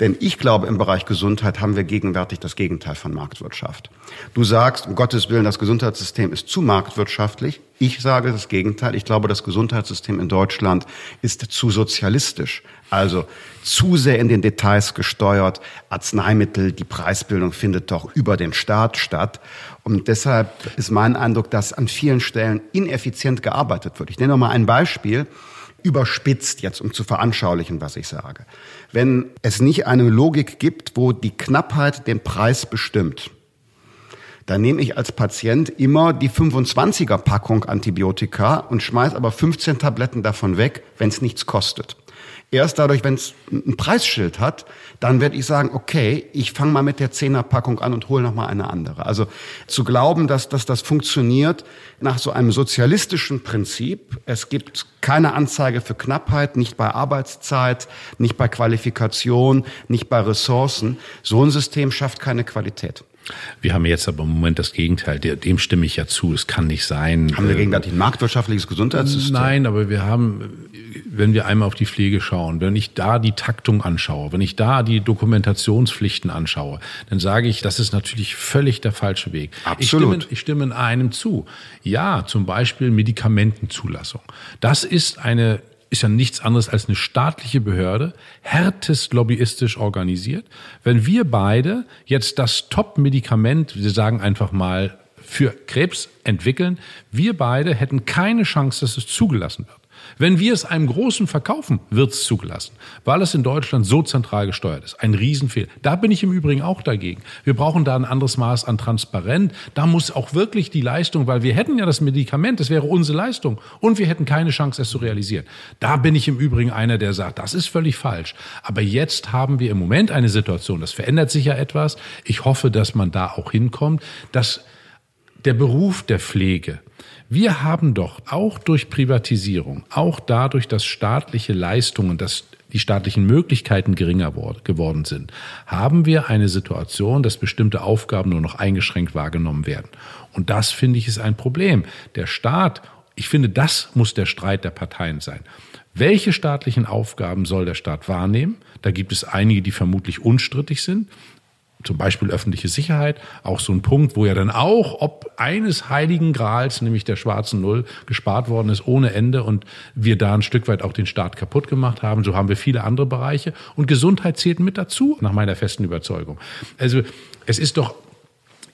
Denn ich glaube, im Bereich Gesundheit haben wir gegenwärtig das Gegenteil von Marktwirtschaft. Du sagst, um Gottes Willen, das Gesundheitssystem ist zu marktwirtschaftlich. Ich sage das Gegenteil. Ich glaube, das Gesundheitssystem in Deutschland ist zu sozialistisch. Also zu sehr in den Details gesteuert. Arzneimittel, die Preisbildung findet doch über den Staat statt. Und deshalb ist mein Eindruck, dass an vielen Stellen ineffizient gearbeitet wird. Ich nenne noch mal ein Beispiel überspitzt jetzt, um zu veranschaulichen, was ich sage. Wenn es nicht eine Logik gibt, wo die Knappheit den Preis bestimmt, dann nehme ich als Patient immer die 25er Packung Antibiotika und schmeiß aber 15 Tabletten davon weg, wenn es nichts kostet. Erst dadurch, wenn es ein Preisschild hat, dann werde ich sagen, okay, ich fange mal mit der Zehnerpackung an und hole noch mal eine andere. Also zu glauben, dass, dass das funktioniert nach so einem sozialistischen Prinzip. Es gibt keine Anzeige für Knappheit, nicht bei Arbeitszeit, nicht bei Qualifikation, nicht bei Ressourcen. So ein System schafft keine Qualität. Wir haben jetzt aber im Moment das Gegenteil. Dem stimme ich ja zu. Es kann nicht sein. Haben wir gegenwärtig ein marktwirtschaftliches Gesundheitssystem? Nein, aber wir haben, wenn wir einmal auf die Pflege schauen, wenn ich da die Taktung anschaue, wenn ich da die Dokumentationspflichten anschaue, dann sage ich, das ist natürlich völlig der falsche Weg. Absolut. Ich stimme, ich stimme in einem zu. Ja, zum Beispiel Medikamentenzulassung. Das ist eine ist ja nichts anderes als eine staatliche Behörde, härtest lobbyistisch organisiert. Wenn wir beide jetzt das Top-Medikament, wir sagen einfach mal, für Krebs entwickeln, wir beide hätten keine Chance, dass es zugelassen wird. Wenn wir es einem Großen verkaufen, wird es zugelassen, weil es in Deutschland so zentral gesteuert ist. Ein Riesenfehler. Da bin ich im Übrigen auch dagegen. Wir brauchen da ein anderes Maß an Transparenz. Da muss auch wirklich die Leistung, weil wir hätten ja das Medikament, das wäre unsere Leistung und wir hätten keine Chance, es zu realisieren. Da bin ich im Übrigen einer, der sagt, das ist völlig falsch. Aber jetzt haben wir im Moment eine Situation, das verändert sich ja etwas. Ich hoffe, dass man da auch hinkommt, dass der Beruf der Pflege, wir haben doch auch durch Privatisierung, auch dadurch, dass staatliche Leistungen, dass die staatlichen Möglichkeiten geringer geworden sind, haben wir eine Situation, dass bestimmte Aufgaben nur noch eingeschränkt wahrgenommen werden. Und das finde ich ist ein Problem. Der Staat, ich finde, das muss der Streit der Parteien sein. Welche staatlichen Aufgaben soll der Staat wahrnehmen? Da gibt es einige, die vermutlich unstrittig sind zum Beispiel öffentliche Sicherheit, auch so ein Punkt, wo ja dann auch, ob eines heiligen Grals, nämlich der schwarzen Null, gespart worden ist ohne Ende und wir da ein Stück weit auch den Staat kaputt gemacht haben. So haben wir viele andere Bereiche und Gesundheit zählt mit dazu, nach meiner festen Überzeugung. Also es ist doch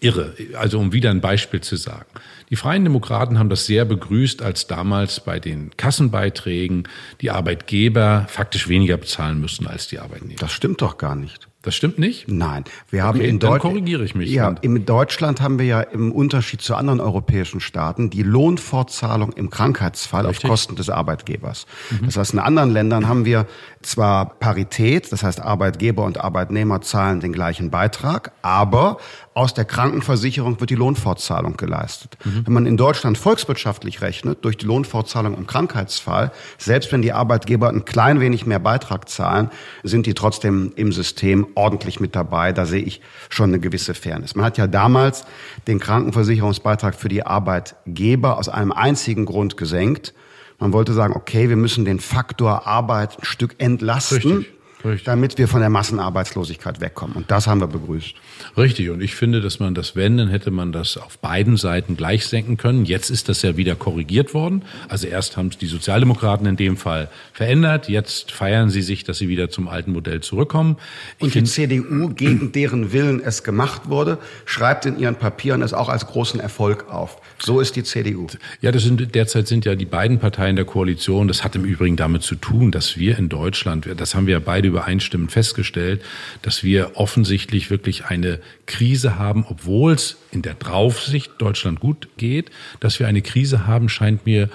irre. Also um wieder ein Beispiel zu sagen. Die Freien Demokraten haben das sehr begrüßt, als damals bei den Kassenbeiträgen die Arbeitgeber faktisch weniger bezahlen müssen als die Arbeitnehmer. Das stimmt doch gar nicht. Das stimmt nicht? Nein. Wir haben okay, in Deutschland. korrigiere ich mich. Ja, in Deutschland haben wir ja im Unterschied zu anderen europäischen Staaten die Lohnfortzahlung im Krankheitsfall Richtig. auf Kosten des Arbeitgebers. Mhm. Das heißt, in anderen Ländern haben wir zwar Parität, das heißt Arbeitgeber und Arbeitnehmer zahlen den gleichen Beitrag, aber aus der Krankenversicherung wird die Lohnfortzahlung geleistet. Mhm. Wenn man in Deutschland volkswirtschaftlich rechnet, durch die Lohnfortzahlung im Krankheitsfall, selbst wenn die Arbeitgeber ein klein wenig mehr Beitrag zahlen, sind die trotzdem im System ordentlich mit dabei. Da sehe ich schon eine gewisse Fairness. Man hat ja damals den Krankenversicherungsbeitrag für die Arbeitgeber aus einem einzigen Grund gesenkt. Man wollte sagen, okay, wir müssen den Faktor Arbeit ein Stück entlasten. Richtig Richtig. damit wir von der Massenarbeitslosigkeit wegkommen. Und das haben wir begrüßt. Richtig. Und ich finde, dass man das, wenn, dann hätte man das auf beiden Seiten gleich senken können. Jetzt ist das ja wieder korrigiert worden. Also erst haben es die Sozialdemokraten in dem Fall verändert. Jetzt feiern sie sich, dass sie wieder zum alten Modell zurückkommen. Ich Und die CDU, gegen deren Willen es gemacht wurde, schreibt in ihren Papieren es auch als großen Erfolg auf. So ist die CDU. Ja, das sind, derzeit sind ja die beiden Parteien der Koalition. Das hat im Übrigen damit zu tun, dass wir in Deutschland, das haben wir ja beide übereinstimmend festgestellt, dass wir offensichtlich wirklich eine Krise haben, obwohl es in der Draufsicht Deutschland gut geht, dass wir eine Krise haben, scheint mir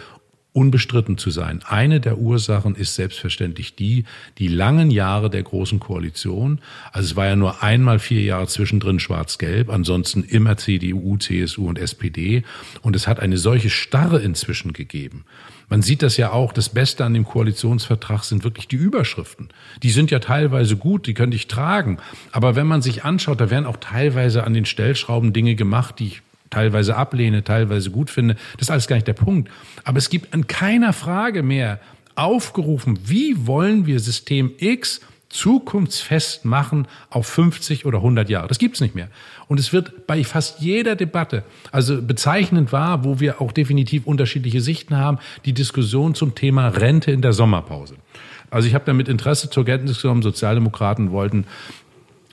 unbestritten zu sein. Eine der Ursachen ist selbstverständlich die, die langen Jahre der Großen Koalition. Also es war ja nur einmal vier Jahre zwischendrin schwarz-gelb, ansonsten immer CDU, CSU und SPD. Und es hat eine solche Starre inzwischen gegeben. Man sieht das ja auch, das Beste an dem Koalitionsvertrag sind wirklich die Überschriften. Die sind ja teilweise gut, die könnte ich tragen. Aber wenn man sich anschaut, da werden auch teilweise an den Stellschrauben Dinge gemacht, die ich teilweise ablehne, teilweise gut finde. Das ist alles gar nicht der Punkt. Aber es gibt an keiner Frage mehr aufgerufen, wie wollen wir System X zukunftsfest machen auf 50 oder 100 Jahre. Das gibt's nicht mehr. Und es wird bei fast jeder Debatte, also bezeichnend war, wo wir auch definitiv unterschiedliche Sichten haben, die Diskussion zum Thema Rente in der Sommerpause. Also ich habe da mit Interesse zur Kenntnis genommen, Sozialdemokraten wollten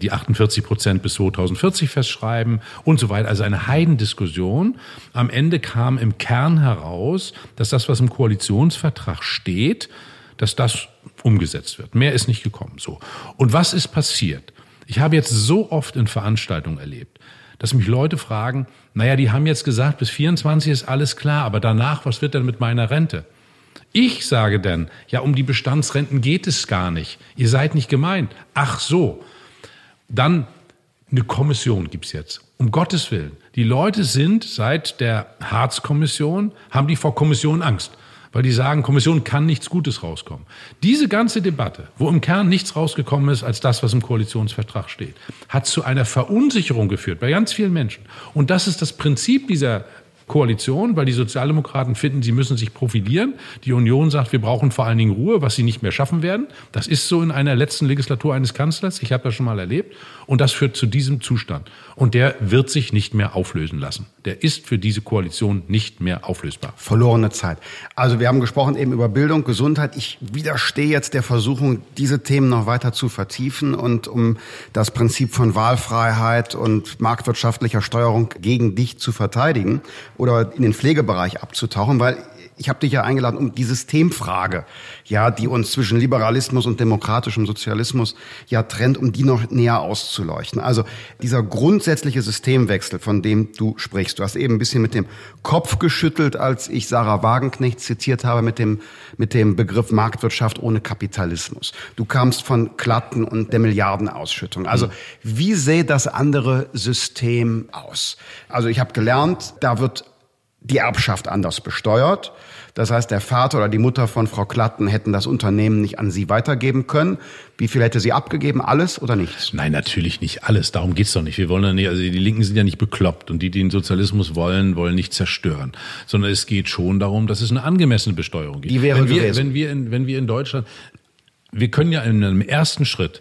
die 48 Prozent bis 2040 festschreiben und so weiter. Also eine Heidendiskussion. Am Ende kam im Kern heraus, dass das, was im Koalitionsvertrag steht, dass das umgesetzt wird. Mehr ist nicht gekommen. So. Und was ist passiert? Ich habe jetzt so oft in Veranstaltungen erlebt, dass mich Leute fragen, naja, die haben jetzt gesagt, bis 24 ist alles klar, aber danach, was wird denn mit meiner Rente? Ich sage dann, ja, um die Bestandsrenten geht es gar nicht. Ihr seid nicht gemeint. Ach so. Dann eine Kommission gibt's jetzt. Um Gottes Willen. Die Leute sind seit der Harz-Kommission, haben die vor Kommission Angst. Weil die sagen, Kommission kann nichts Gutes rauskommen. Diese ganze Debatte, wo im Kern nichts rausgekommen ist als das, was im Koalitionsvertrag steht, hat zu einer Verunsicherung geführt bei ganz vielen Menschen. Und das ist das Prinzip dieser Koalition, weil die Sozialdemokraten finden, sie müssen sich profilieren. Die Union sagt, wir brauchen vor allen Dingen Ruhe, was sie nicht mehr schaffen werden. Das ist so in einer letzten Legislatur eines Kanzlers. Ich habe das schon mal erlebt. Und das führt zu diesem Zustand. Und der wird sich nicht mehr auflösen lassen. Der ist für diese Koalition nicht mehr auflösbar. Verlorene Zeit. Also wir haben gesprochen eben über Bildung, Gesundheit. Ich widerstehe jetzt der Versuchung, diese Themen noch weiter zu vertiefen und um das Prinzip von Wahlfreiheit und marktwirtschaftlicher Steuerung gegen dich zu verteidigen oder in den Pflegebereich abzutauchen, weil ich habe dich ja eingeladen, um die Systemfrage, ja, die uns zwischen Liberalismus und demokratischem Sozialismus ja trennt, um die noch näher auszuleuchten. Also dieser grundsätzliche Systemwechsel, von dem du sprichst. Du hast eben ein bisschen mit dem Kopf geschüttelt, als ich Sarah Wagenknecht zitiert habe mit dem, mit dem Begriff Marktwirtschaft ohne Kapitalismus. Du kamst von Klatten und der Milliardenausschüttung. Also wie sähe das andere System aus? Also ich habe gelernt, da wird die Erbschaft anders besteuert. Das heißt, der Vater oder die Mutter von Frau Klatten hätten das Unternehmen nicht an sie weitergeben können. Wie viel hätte sie abgegeben? Alles oder nichts? Nein, natürlich nicht alles. Darum geht's doch nicht. Wir wollen ja nicht, also die Linken sind ja nicht bekloppt und die, die den Sozialismus wollen, wollen nicht zerstören. Sondern es geht schon darum, dass es eine angemessene Besteuerung gibt. Die wäre wenn wir, gewesen. wenn wir in, wenn wir in Deutschland, wir können ja in einem ersten Schritt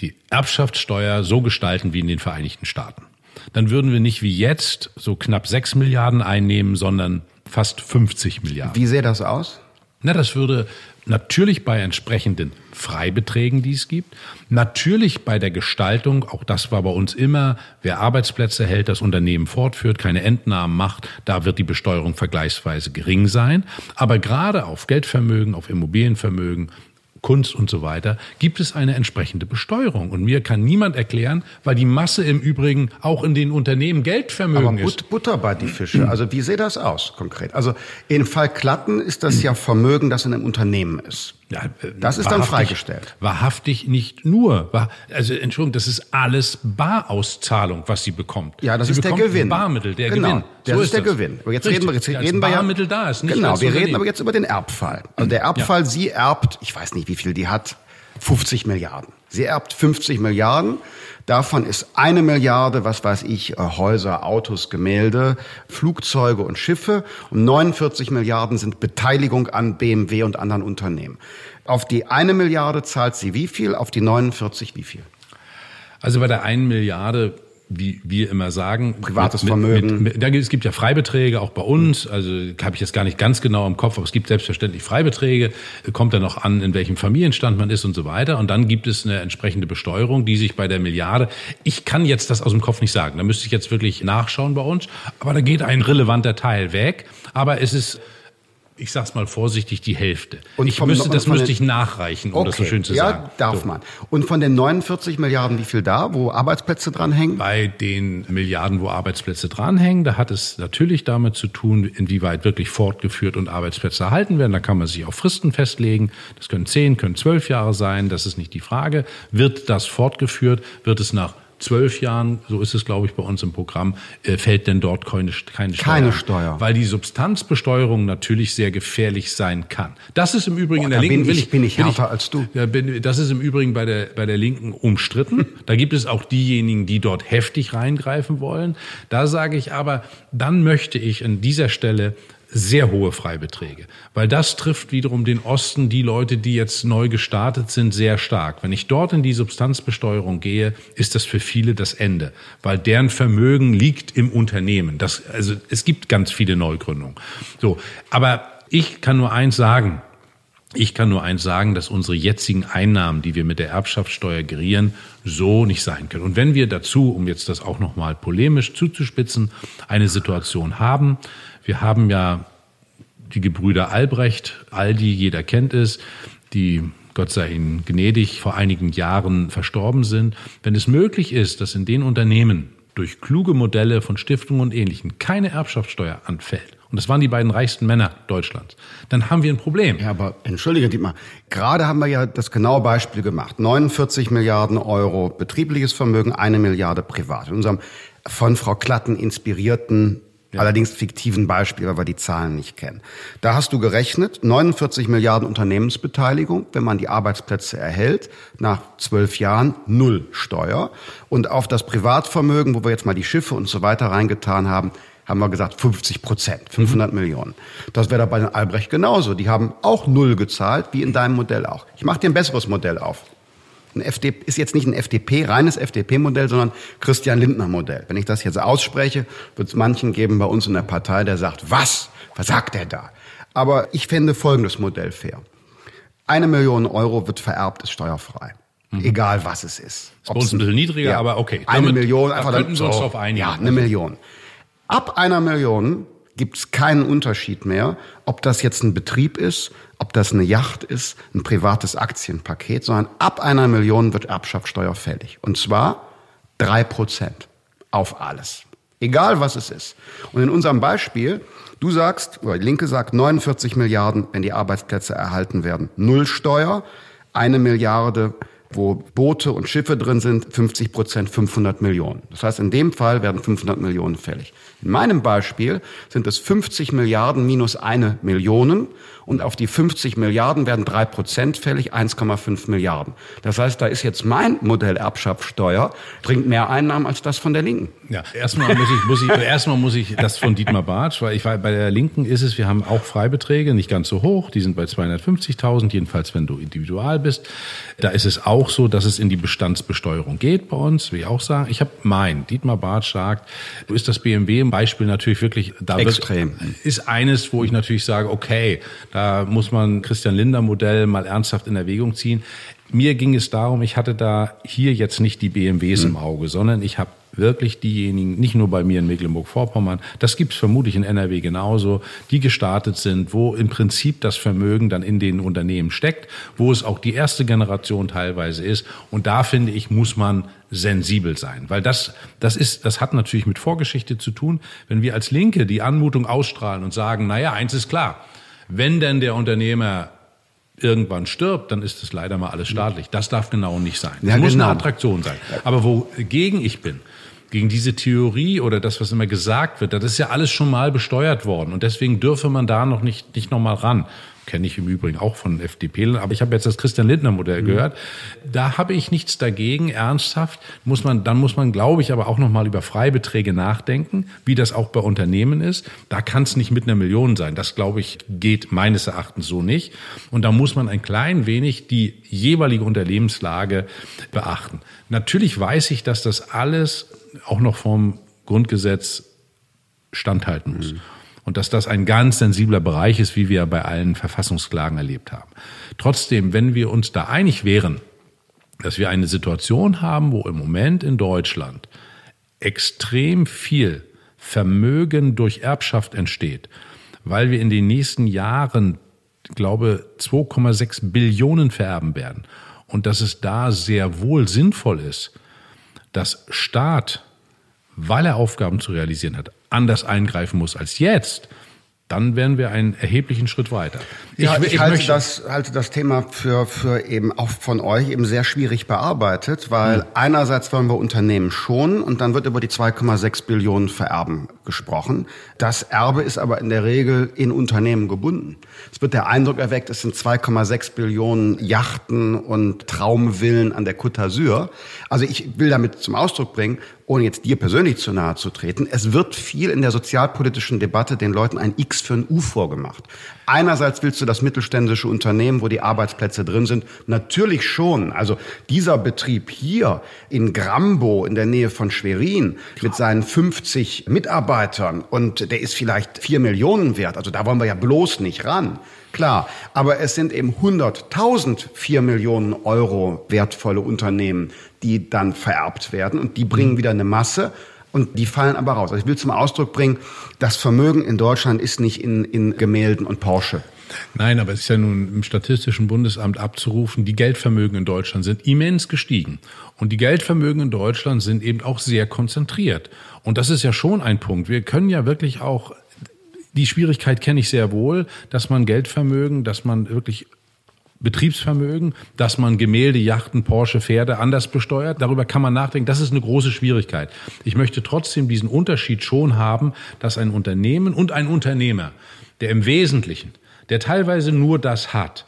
die Erbschaftssteuer so gestalten wie in den Vereinigten Staaten dann würden wir nicht wie jetzt so knapp sechs Milliarden einnehmen, sondern fast 50 Milliarden. Wie sähe das aus? Na, das würde natürlich bei entsprechenden Freibeträgen, die es gibt, natürlich bei der Gestaltung, auch das war bei uns immer, wer Arbeitsplätze hält, das Unternehmen fortführt, keine Entnahmen macht, da wird die Besteuerung vergleichsweise gering sein. Aber gerade auf Geldvermögen, auf Immobilienvermögen, Kunst und so weiter, gibt es eine entsprechende Besteuerung. Und mir kann niemand erklären, weil die Masse im Übrigen auch in den Unternehmen Geldvermögen Aber ist. Butter bei die Fische. Also wie sieht das aus konkret? Also im Fall Klatten ist das ja Vermögen, das in einem Unternehmen ist. Ja, äh, Das ist dann freigestellt. Wahrhaftig nicht nur. Also Entschuldigung, das ist alles Barauszahlung, was sie bekommt. Ja, das sie ist der Gewinn. Barmittel, der genau, Gewinn. Das So ist der das. Gewinn. Aber jetzt Richtig. reden wir, jetzt reden wir ja, Barmittel da ist, nicht Genau, wir reden aber jetzt über den Erbfall. Also der Erbfall, sie erbt, ich weiß nicht, wie viel die hat, 50 Milliarden. Sie erbt 50 Milliarden. Davon ist eine Milliarde, was weiß ich, äh, Häuser, Autos, Gemälde, Flugzeuge und Schiffe. Und 49 Milliarden sind Beteiligung an BMW und anderen Unternehmen. Auf die eine Milliarde zahlt sie wie viel? Auf die 49 wie viel? Also bei der einen Milliarde, wie wir immer sagen, Privates mit, Vermögen. Mit, mit, gibt, es gibt ja Freibeträge auch bei uns. Also habe ich jetzt gar nicht ganz genau im Kopf, aber es gibt selbstverständlich Freibeträge. Kommt dann noch an, in welchem Familienstand man ist und so weiter. Und dann gibt es eine entsprechende Besteuerung, die sich bei der Milliarde. Ich kann jetzt das aus dem Kopf nicht sagen. Da müsste ich jetzt wirklich nachschauen bei uns. Aber da geht ein relevanter Teil weg. Aber es ist ich sag's mal vorsichtig, die Hälfte. Und ich müsste, das müsste ich nachreichen, um okay. das so schön zu ja, sagen. Ja, darf so. man. Und von den 49 Milliarden, wie viel da, wo Arbeitsplätze dranhängen? Bei den Milliarden, wo Arbeitsplätze dranhängen, da hat es natürlich damit zu tun, inwieweit wirklich fortgeführt und Arbeitsplätze erhalten werden. Da kann man sich auf Fristen festlegen. Das können zehn, können zwölf Jahre sein. Das ist nicht die Frage. Wird das fortgeführt? Wird es nach zwölf Jahren, so ist es, glaube ich, bei uns im Programm, äh, fällt denn dort keine, keine Steuer. Keine Steuer. Weil die Substanzbesteuerung natürlich sehr gefährlich sein kann. Das ist im Übrigen Boah, in der Linken. Bin ich, bin ich härter ich, als du. Bin, das ist im Übrigen bei der, bei der Linken umstritten. da gibt es auch diejenigen, die dort heftig reingreifen wollen. Da sage ich aber, dann möchte ich an dieser Stelle sehr hohe Freibeträge, weil das trifft wiederum den Osten, die Leute, die jetzt neu gestartet sind, sehr stark. Wenn ich dort in die Substanzbesteuerung gehe, ist das für viele das Ende, weil deren Vermögen liegt im Unternehmen. Das, also es gibt ganz viele Neugründungen. So, aber ich kann nur eins sagen. Ich kann nur eins sagen, dass unsere jetzigen Einnahmen, die wir mit der Erbschaftssteuer gerieren, so nicht sein können. Und wenn wir dazu, um jetzt das auch nochmal polemisch zuzuspitzen, eine Situation haben, wir haben ja die Gebrüder Albrecht, Aldi, jeder kennt es, die Gott sei ihnen gnädig, vor einigen Jahren verstorben sind. Wenn es möglich ist, dass in den Unternehmen durch kluge Modelle von Stiftungen und Ähnlichen keine Erbschaftssteuer anfällt, und das waren die beiden reichsten Männer Deutschlands, dann haben wir ein Problem. Ja, aber entschuldige Dietmar, gerade haben wir ja das genaue Beispiel gemacht. 49 Milliarden Euro betriebliches Vermögen, eine Milliarde privat. In unserem von Frau Klatten inspirierten ja. Allerdings fiktiven Beispiel, weil wir die Zahlen nicht kennen. Da hast du gerechnet, 49 Milliarden Unternehmensbeteiligung, wenn man die Arbeitsplätze erhält, nach zwölf Jahren null Steuer. Und auf das Privatvermögen, wo wir jetzt mal die Schiffe und so weiter reingetan haben, haben wir gesagt 50 Prozent, 500 mhm. Millionen. Das wäre da bei den Albrecht genauso. Die haben auch null gezahlt, wie in deinem Modell auch. Ich mache dir ein besseres Modell auf. Ein FDP ist jetzt nicht ein FDP, reines FDP-Modell, sondern Christian Lindner-Modell. Wenn ich das jetzt ausspreche, wird es manchen geben bei uns in der Partei, der sagt, was? Was sagt der da? Aber ich fände folgendes Modell fair. Eine Million Euro wird vererbt, ist steuerfrei. Mhm. Egal was es ist. Ist bei uns ein bisschen niedriger, ja, aber okay. Eine Million, einfach da könnten wir uns drauf einigen. Ja, eine Million. Ab einer Million gibt es keinen Unterschied mehr, ob das jetzt ein Betrieb ist, ob das eine Yacht ist, ein privates Aktienpaket, sondern ab einer Million wird Erbschaftssteuer fällig. Und zwar drei Prozent auf alles. Egal was es ist. Und in unserem Beispiel, du sagst, oder die Linke sagt 49 Milliarden, wenn die Arbeitsplätze erhalten werden, null Steuer, eine Milliarde wo Boote und Schiffe drin sind, 50 Prozent 500 Millionen. Das heißt, in dem Fall werden 500 Millionen fällig. In meinem Beispiel sind es 50 Milliarden minus eine Million und auf die 50 Milliarden werden drei Prozent fällig, 1,5 Milliarden. Das heißt, da ist jetzt mein Modell Erbschaftssteuer, bringt mehr Einnahmen als das von der Linken. Ja, erstmal muss ich, muss ich, erstmal muss ich das von Dietmar Bartsch, weil ich bei der Linken ist es, wir haben auch Freibeträge, nicht ganz so hoch, die sind bei 250.000, jedenfalls wenn du individual bist. Da ist es auch so, dass es in die Bestandsbesteuerung geht bei uns, wie ich auch sagen. Ich habe mein, Dietmar Bartsch sagt, du ist das BMW im Beispiel natürlich wirklich, da Extrem. Ist eines, wo ich natürlich sage, okay, da muss man Christian Linder Modell mal ernsthaft in Erwägung ziehen. Mir ging es darum, ich hatte da hier jetzt nicht die BMWs mhm. im Auge, sondern ich habe wirklich diejenigen, nicht nur bei mir in Mecklenburg-Vorpommern, das gibt es vermutlich in NRW genauso, die gestartet sind, wo im Prinzip das Vermögen dann in den Unternehmen steckt, wo es auch die erste Generation teilweise ist. Und da finde ich, muss man sensibel sein, weil das, das ist, das hat natürlich mit Vorgeschichte zu tun. Wenn wir als Linke die Anmutung ausstrahlen und sagen, naja, eins ist klar, wenn denn der Unternehmer irgendwann stirbt, dann ist es leider mal alles staatlich. Das darf genau nicht sein. Das ja, muss genau. eine Attraktion sein. Aber wogegen ich bin, gegen diese Theorie oder das, was immer gesagt wird, das ist ja alles schon mal besteuert worden. Und deswegen dürfe man da noch nicht, nicht noch mal ran kenne ich im Übrigen auch von FDP, aber ich habe jetzt das Christian Lindner Modell mhm. gehört. Da habe ich nichts dagegen, ernsthaft. Muss man, dann muss man, glaube ich, aber auch nochmal über Freibeträge nachdenken, wie das auch bei Unternehmen ist. Da kann es nicht mit einer Million sein. Das, glaube ich, geht meines Erachtens so nicht. Und da muss man ein klein wenig die jeweilige Unternehmenslage beachten. Natürlich weiß ich, dass das alles auch noch vom Grundgesetz standhalten muss. Mhm und dass das ein ganz sensibler Bereich ist, wie wir bei allen Verfassungsklagen erlebt haben. Trotzdem, wenn wir uns da einig wären, dass wir eine Situation haben, wo im Moment in Deutschland extrem viel Vermögen durch Erbschaft entsteht, weil wir in den nächsten Jahren, glaube 2,6 Billionen vererben werden und dass es da sehr wohl sinnvoll ist, dass Staat, weil er Aufgaben zu realisieren hat, anders eingreifen muss als jetzt, dann wären wir einen erheblichen Schritt weiter. Ja, ich, ich, ich halte, das, halte das Thema für, für eben auch von euch eben sehr schwierig bearbeitet, weil mhm. einerseits wollen wir Unternehmen schonen und dann wird über die 2,6 Billionen Vererben gesprochen. Das Erbe ist aber in der Regel in Unternehmen gebunden. Es wird der Eindruck erweckt, es sind 2,6 Billionen Yachten und Traumvillen an der Côte d'Azur. Also ich will damit zum Ausdruck bringen, ohne jetzt dir persönlich zu nahe zu treten, es wird viel in der sozialpolitischen Debatte den Leuten ein X für ein U vorgemacht. Einerseits willst du das mittelständische Unternehmen, wo die Arbeitsplätze drin sind, natürlich schon. Also dieser Betrieb hier in Grambo in der Nähe von Schwerin mit seinen 50 Mitarbeitern und der ist vielleicht vier Millionen wert. Also da wollen wir ja bloß nicht ran. Klar, aber es sind eben 100.000 vier Millionen Euro wertvolle Unternehmen, die dann vererbt werden und die bringen wieder eine Masse und die fallen aber raus. Also ich will zum Ausdruck bringen, das Vermögen in Deutschland ist nicht in, in Gemälden und Porsche. Nein, aber es ist ja nun im Statistischen Bundesamt abzurufen, die Geldvermögen in Deutschland sind immens gestiegen. Und die Geldvermögen in Deutschland sind eben auch sehr konzentriert. Und das ist ja schon ein Punkt. Wir können ja wirklich auch, die Schwierigkeit kenne ich sehr wohl, dass man Geldvermögen, dass man wirklich Betriebsvermögen, dass man Gemälde, Yachten, Porsche, Pferde anders besteuert. Darüber kann man nachdenken. Das ist eine große Schwierigkeit. Ich möchte trotzdem diesen Unterschied schon haben, dass ein Unternehmen und ein Unternehmer, der im Wesentlichen, der teilweise nur das hat,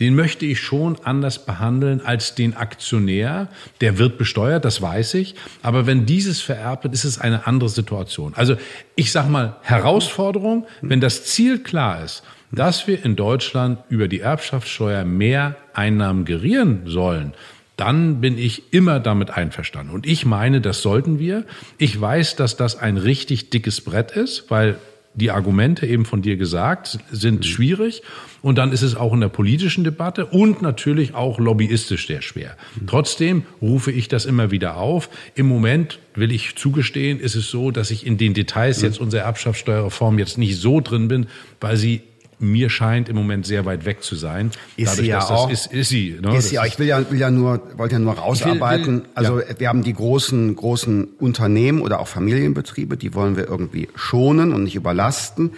den möchte ich schon anders behandeln als den Aktionär. Der wird besteuert, das weiß ich. Aber wenn dieses vererbt wird, ist es eine andere Situation. Also ich sage mal Herausforderung, wenn das Ziel klar ist dass wir in Deutschland über die Erbschaftssteuer mehr Einnahmen gerieren sollen, dann bin ich immer damit einverstanden. Und ich meine, das sollten wir. Ich weiß, dass das ein richtig dickes Brett ist, weil die Argumente eben von dir gesagt sind mhm. schwierig. Und dann ist es auch in der politischen Debatte und natürlich auch lobbyistisch sehr schwer. Mhm. Trotzdem rufe ich das immer wieder auf. Im Moment will ich zugestehen, ist es so, dass ich in den Details mhm. jetzt unserer Erbschaftssteuerreform jetzt nicht so drin bin, weil sie mir scheint im Moment sehr weit weg zu sein. Ist Dadurch, sie ja auch. ist, ist sie. Ne? Ist sie auch. Ich will ja, will ja nur, wollte ja nur rausarbeiten. Will, will, also ja. wir haben die großen, großen Unternehmen oder auch Familienbetriebe, die wollen wir irgendwie schonen und nicht überlasten.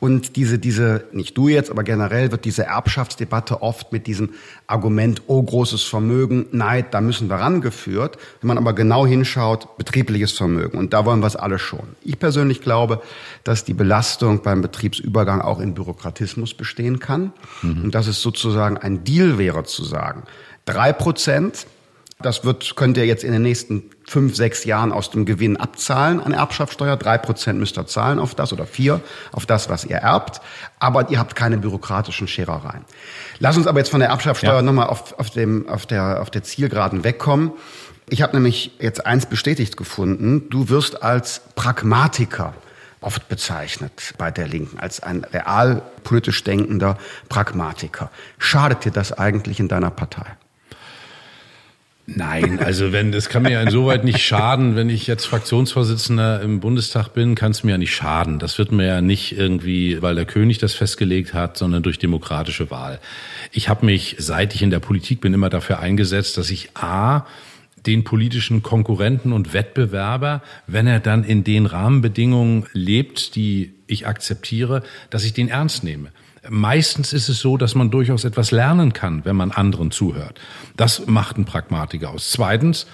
Und diese, diese, nicht du jetzt, aber generell wird diese Erbschaftsdebatte oft mit diesem Argument, oh, großes Vermögen, Neid, da müssen wir rangeführt. Wenn man aber genau hinschaut, betriebliches Vermögen. Und da wollen wir es alle schon. Ich persönlich glaube, dass die Belastung beim Betriebsübergang auch in Bürokratismus bestehen kann. Mhm. Und dass es sozusagen ein Deal wäre zu sagen, drei Prozent das wird, könnt ihr jetzt in den nächsten fünf, sechs Jahren aus dem Gewinn abzahlen an Erbschaftssteuer. Drei Prozent müsst ihr zahlen auf das oder vier auf das, was ihr erbt. Aber ihr habt keine bürokratischen Scherereien. Lass uns aber jetzt von der Erbschaftssteuer ja. nochmal auf, auf, dem, auf, der, auf der Zielgeraden wegkommen. Ich habe nämlich jetzt eins bestätigt gefunden. Du wirst als Pragmatiker oft bezeichnet bei der Linken, als ein realpolitisch denkender Pragmatiker. Schadet dir das eigentlich in deiner Partei? Nein, also wenn, das kann mir ja insoweit nicht schaden, wenn ich jetzt Fraktionsvorsitzender im Bundestag bin, kann es mir ja nicht schaden. Das wird mir ja nicht irgendwie, weil der König das festgelegt hat, sondern durch demokratische Wahl. Ich habe mich, seit ich in der Politik bin, immer dafür eingesetzt, dass ich A, den politischen Konkurrenten und Wettbewerber, wenn er dann in den Rahmenbedingungen lebt, die ich akzeptiere, dass ich den ernst nehme. Meistens ist es so, dass man durchaus etwas lernen kann, wenn man anderen zuhört. Das macht ein Pragmatiker aus. Zweitens,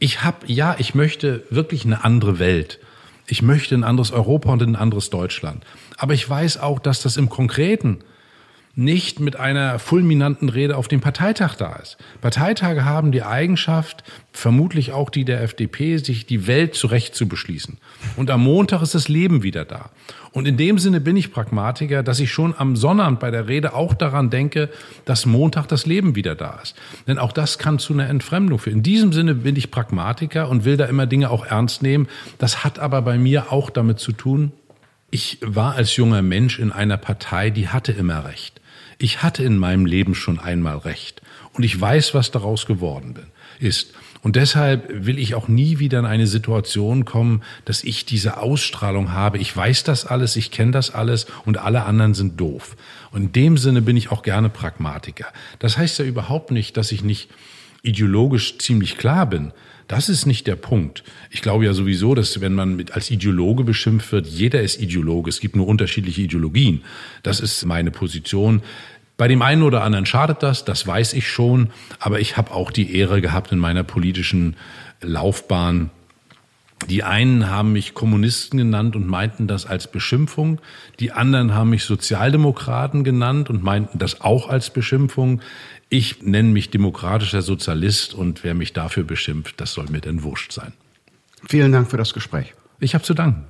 ich habe, ja, ich möchte wirklich eine andere Welt. Ich möchte ein anderes Europa und ein anderes Deutschland. Aber ich weiß auch, dass das im Konkreten nicht mit einer fulminanten Rede auf dem Parteitag da ist. Parteitage haben die Eigenschaft, vermutlich auch die der FDP, sich die Welt zurecht zu beschließen. Und am Montag ist das Leben wieder da. Und in dem Sinne bin ich Pragmatiker, dass ich schon am Sonnabend bei der Rede auch daran denke, dass Montag das Leben wieder da ist. Denn auch das kann zu einer Entfremdung führen. In diesem Sinne bin ich Pragmatiker und will da immer Dinge auch ernst nehmen. Das hat aber bei mir auch damit zu tun, ich war als junger Mensch in einer Partei, die hatte immer Recht. Ich hatte in meinem Leben schon einmal recht und ich weiß, was daraus geworden bin. ist. Und deshalb will ich auch nie wieder in eine Situation kommen, dass ich diese Ausstrahlung habe. Ich weiß das alles, ich kenne das alles und alle anderen sind doof. Und in dem Sinne bin ich auch gerne Pragmatiker. Das heißt ja überhaupt nicht, dass ich nicht ideologisch ziemlich klar bin. Das ist nicht der Punkt. Ich glaube ja sowieso, dass wenn man mit als Ideologe beschimpft wird, jeder ist Ideologe. Es gibt nur unterschiedliche Ideologien. Das ist meine Position. Bei dem einen oder anderen schadet das, das weiß ich schon, aber ich habe auch die Ehre gehabt in meiner politischen Laufbahn. Die einen haben mich Kommunisten genannt und meinten das als Beschimpfung, die anderen haben mich Sozialdemokraten genannt und meinten das auch als Beschimpfung. Ich nenne mich demokratischer Sozialist und wer mich dafür beschimpft, das soll mir denn wurscht sein. Vielen Dank für das Gespräch. Ich habe zu danken.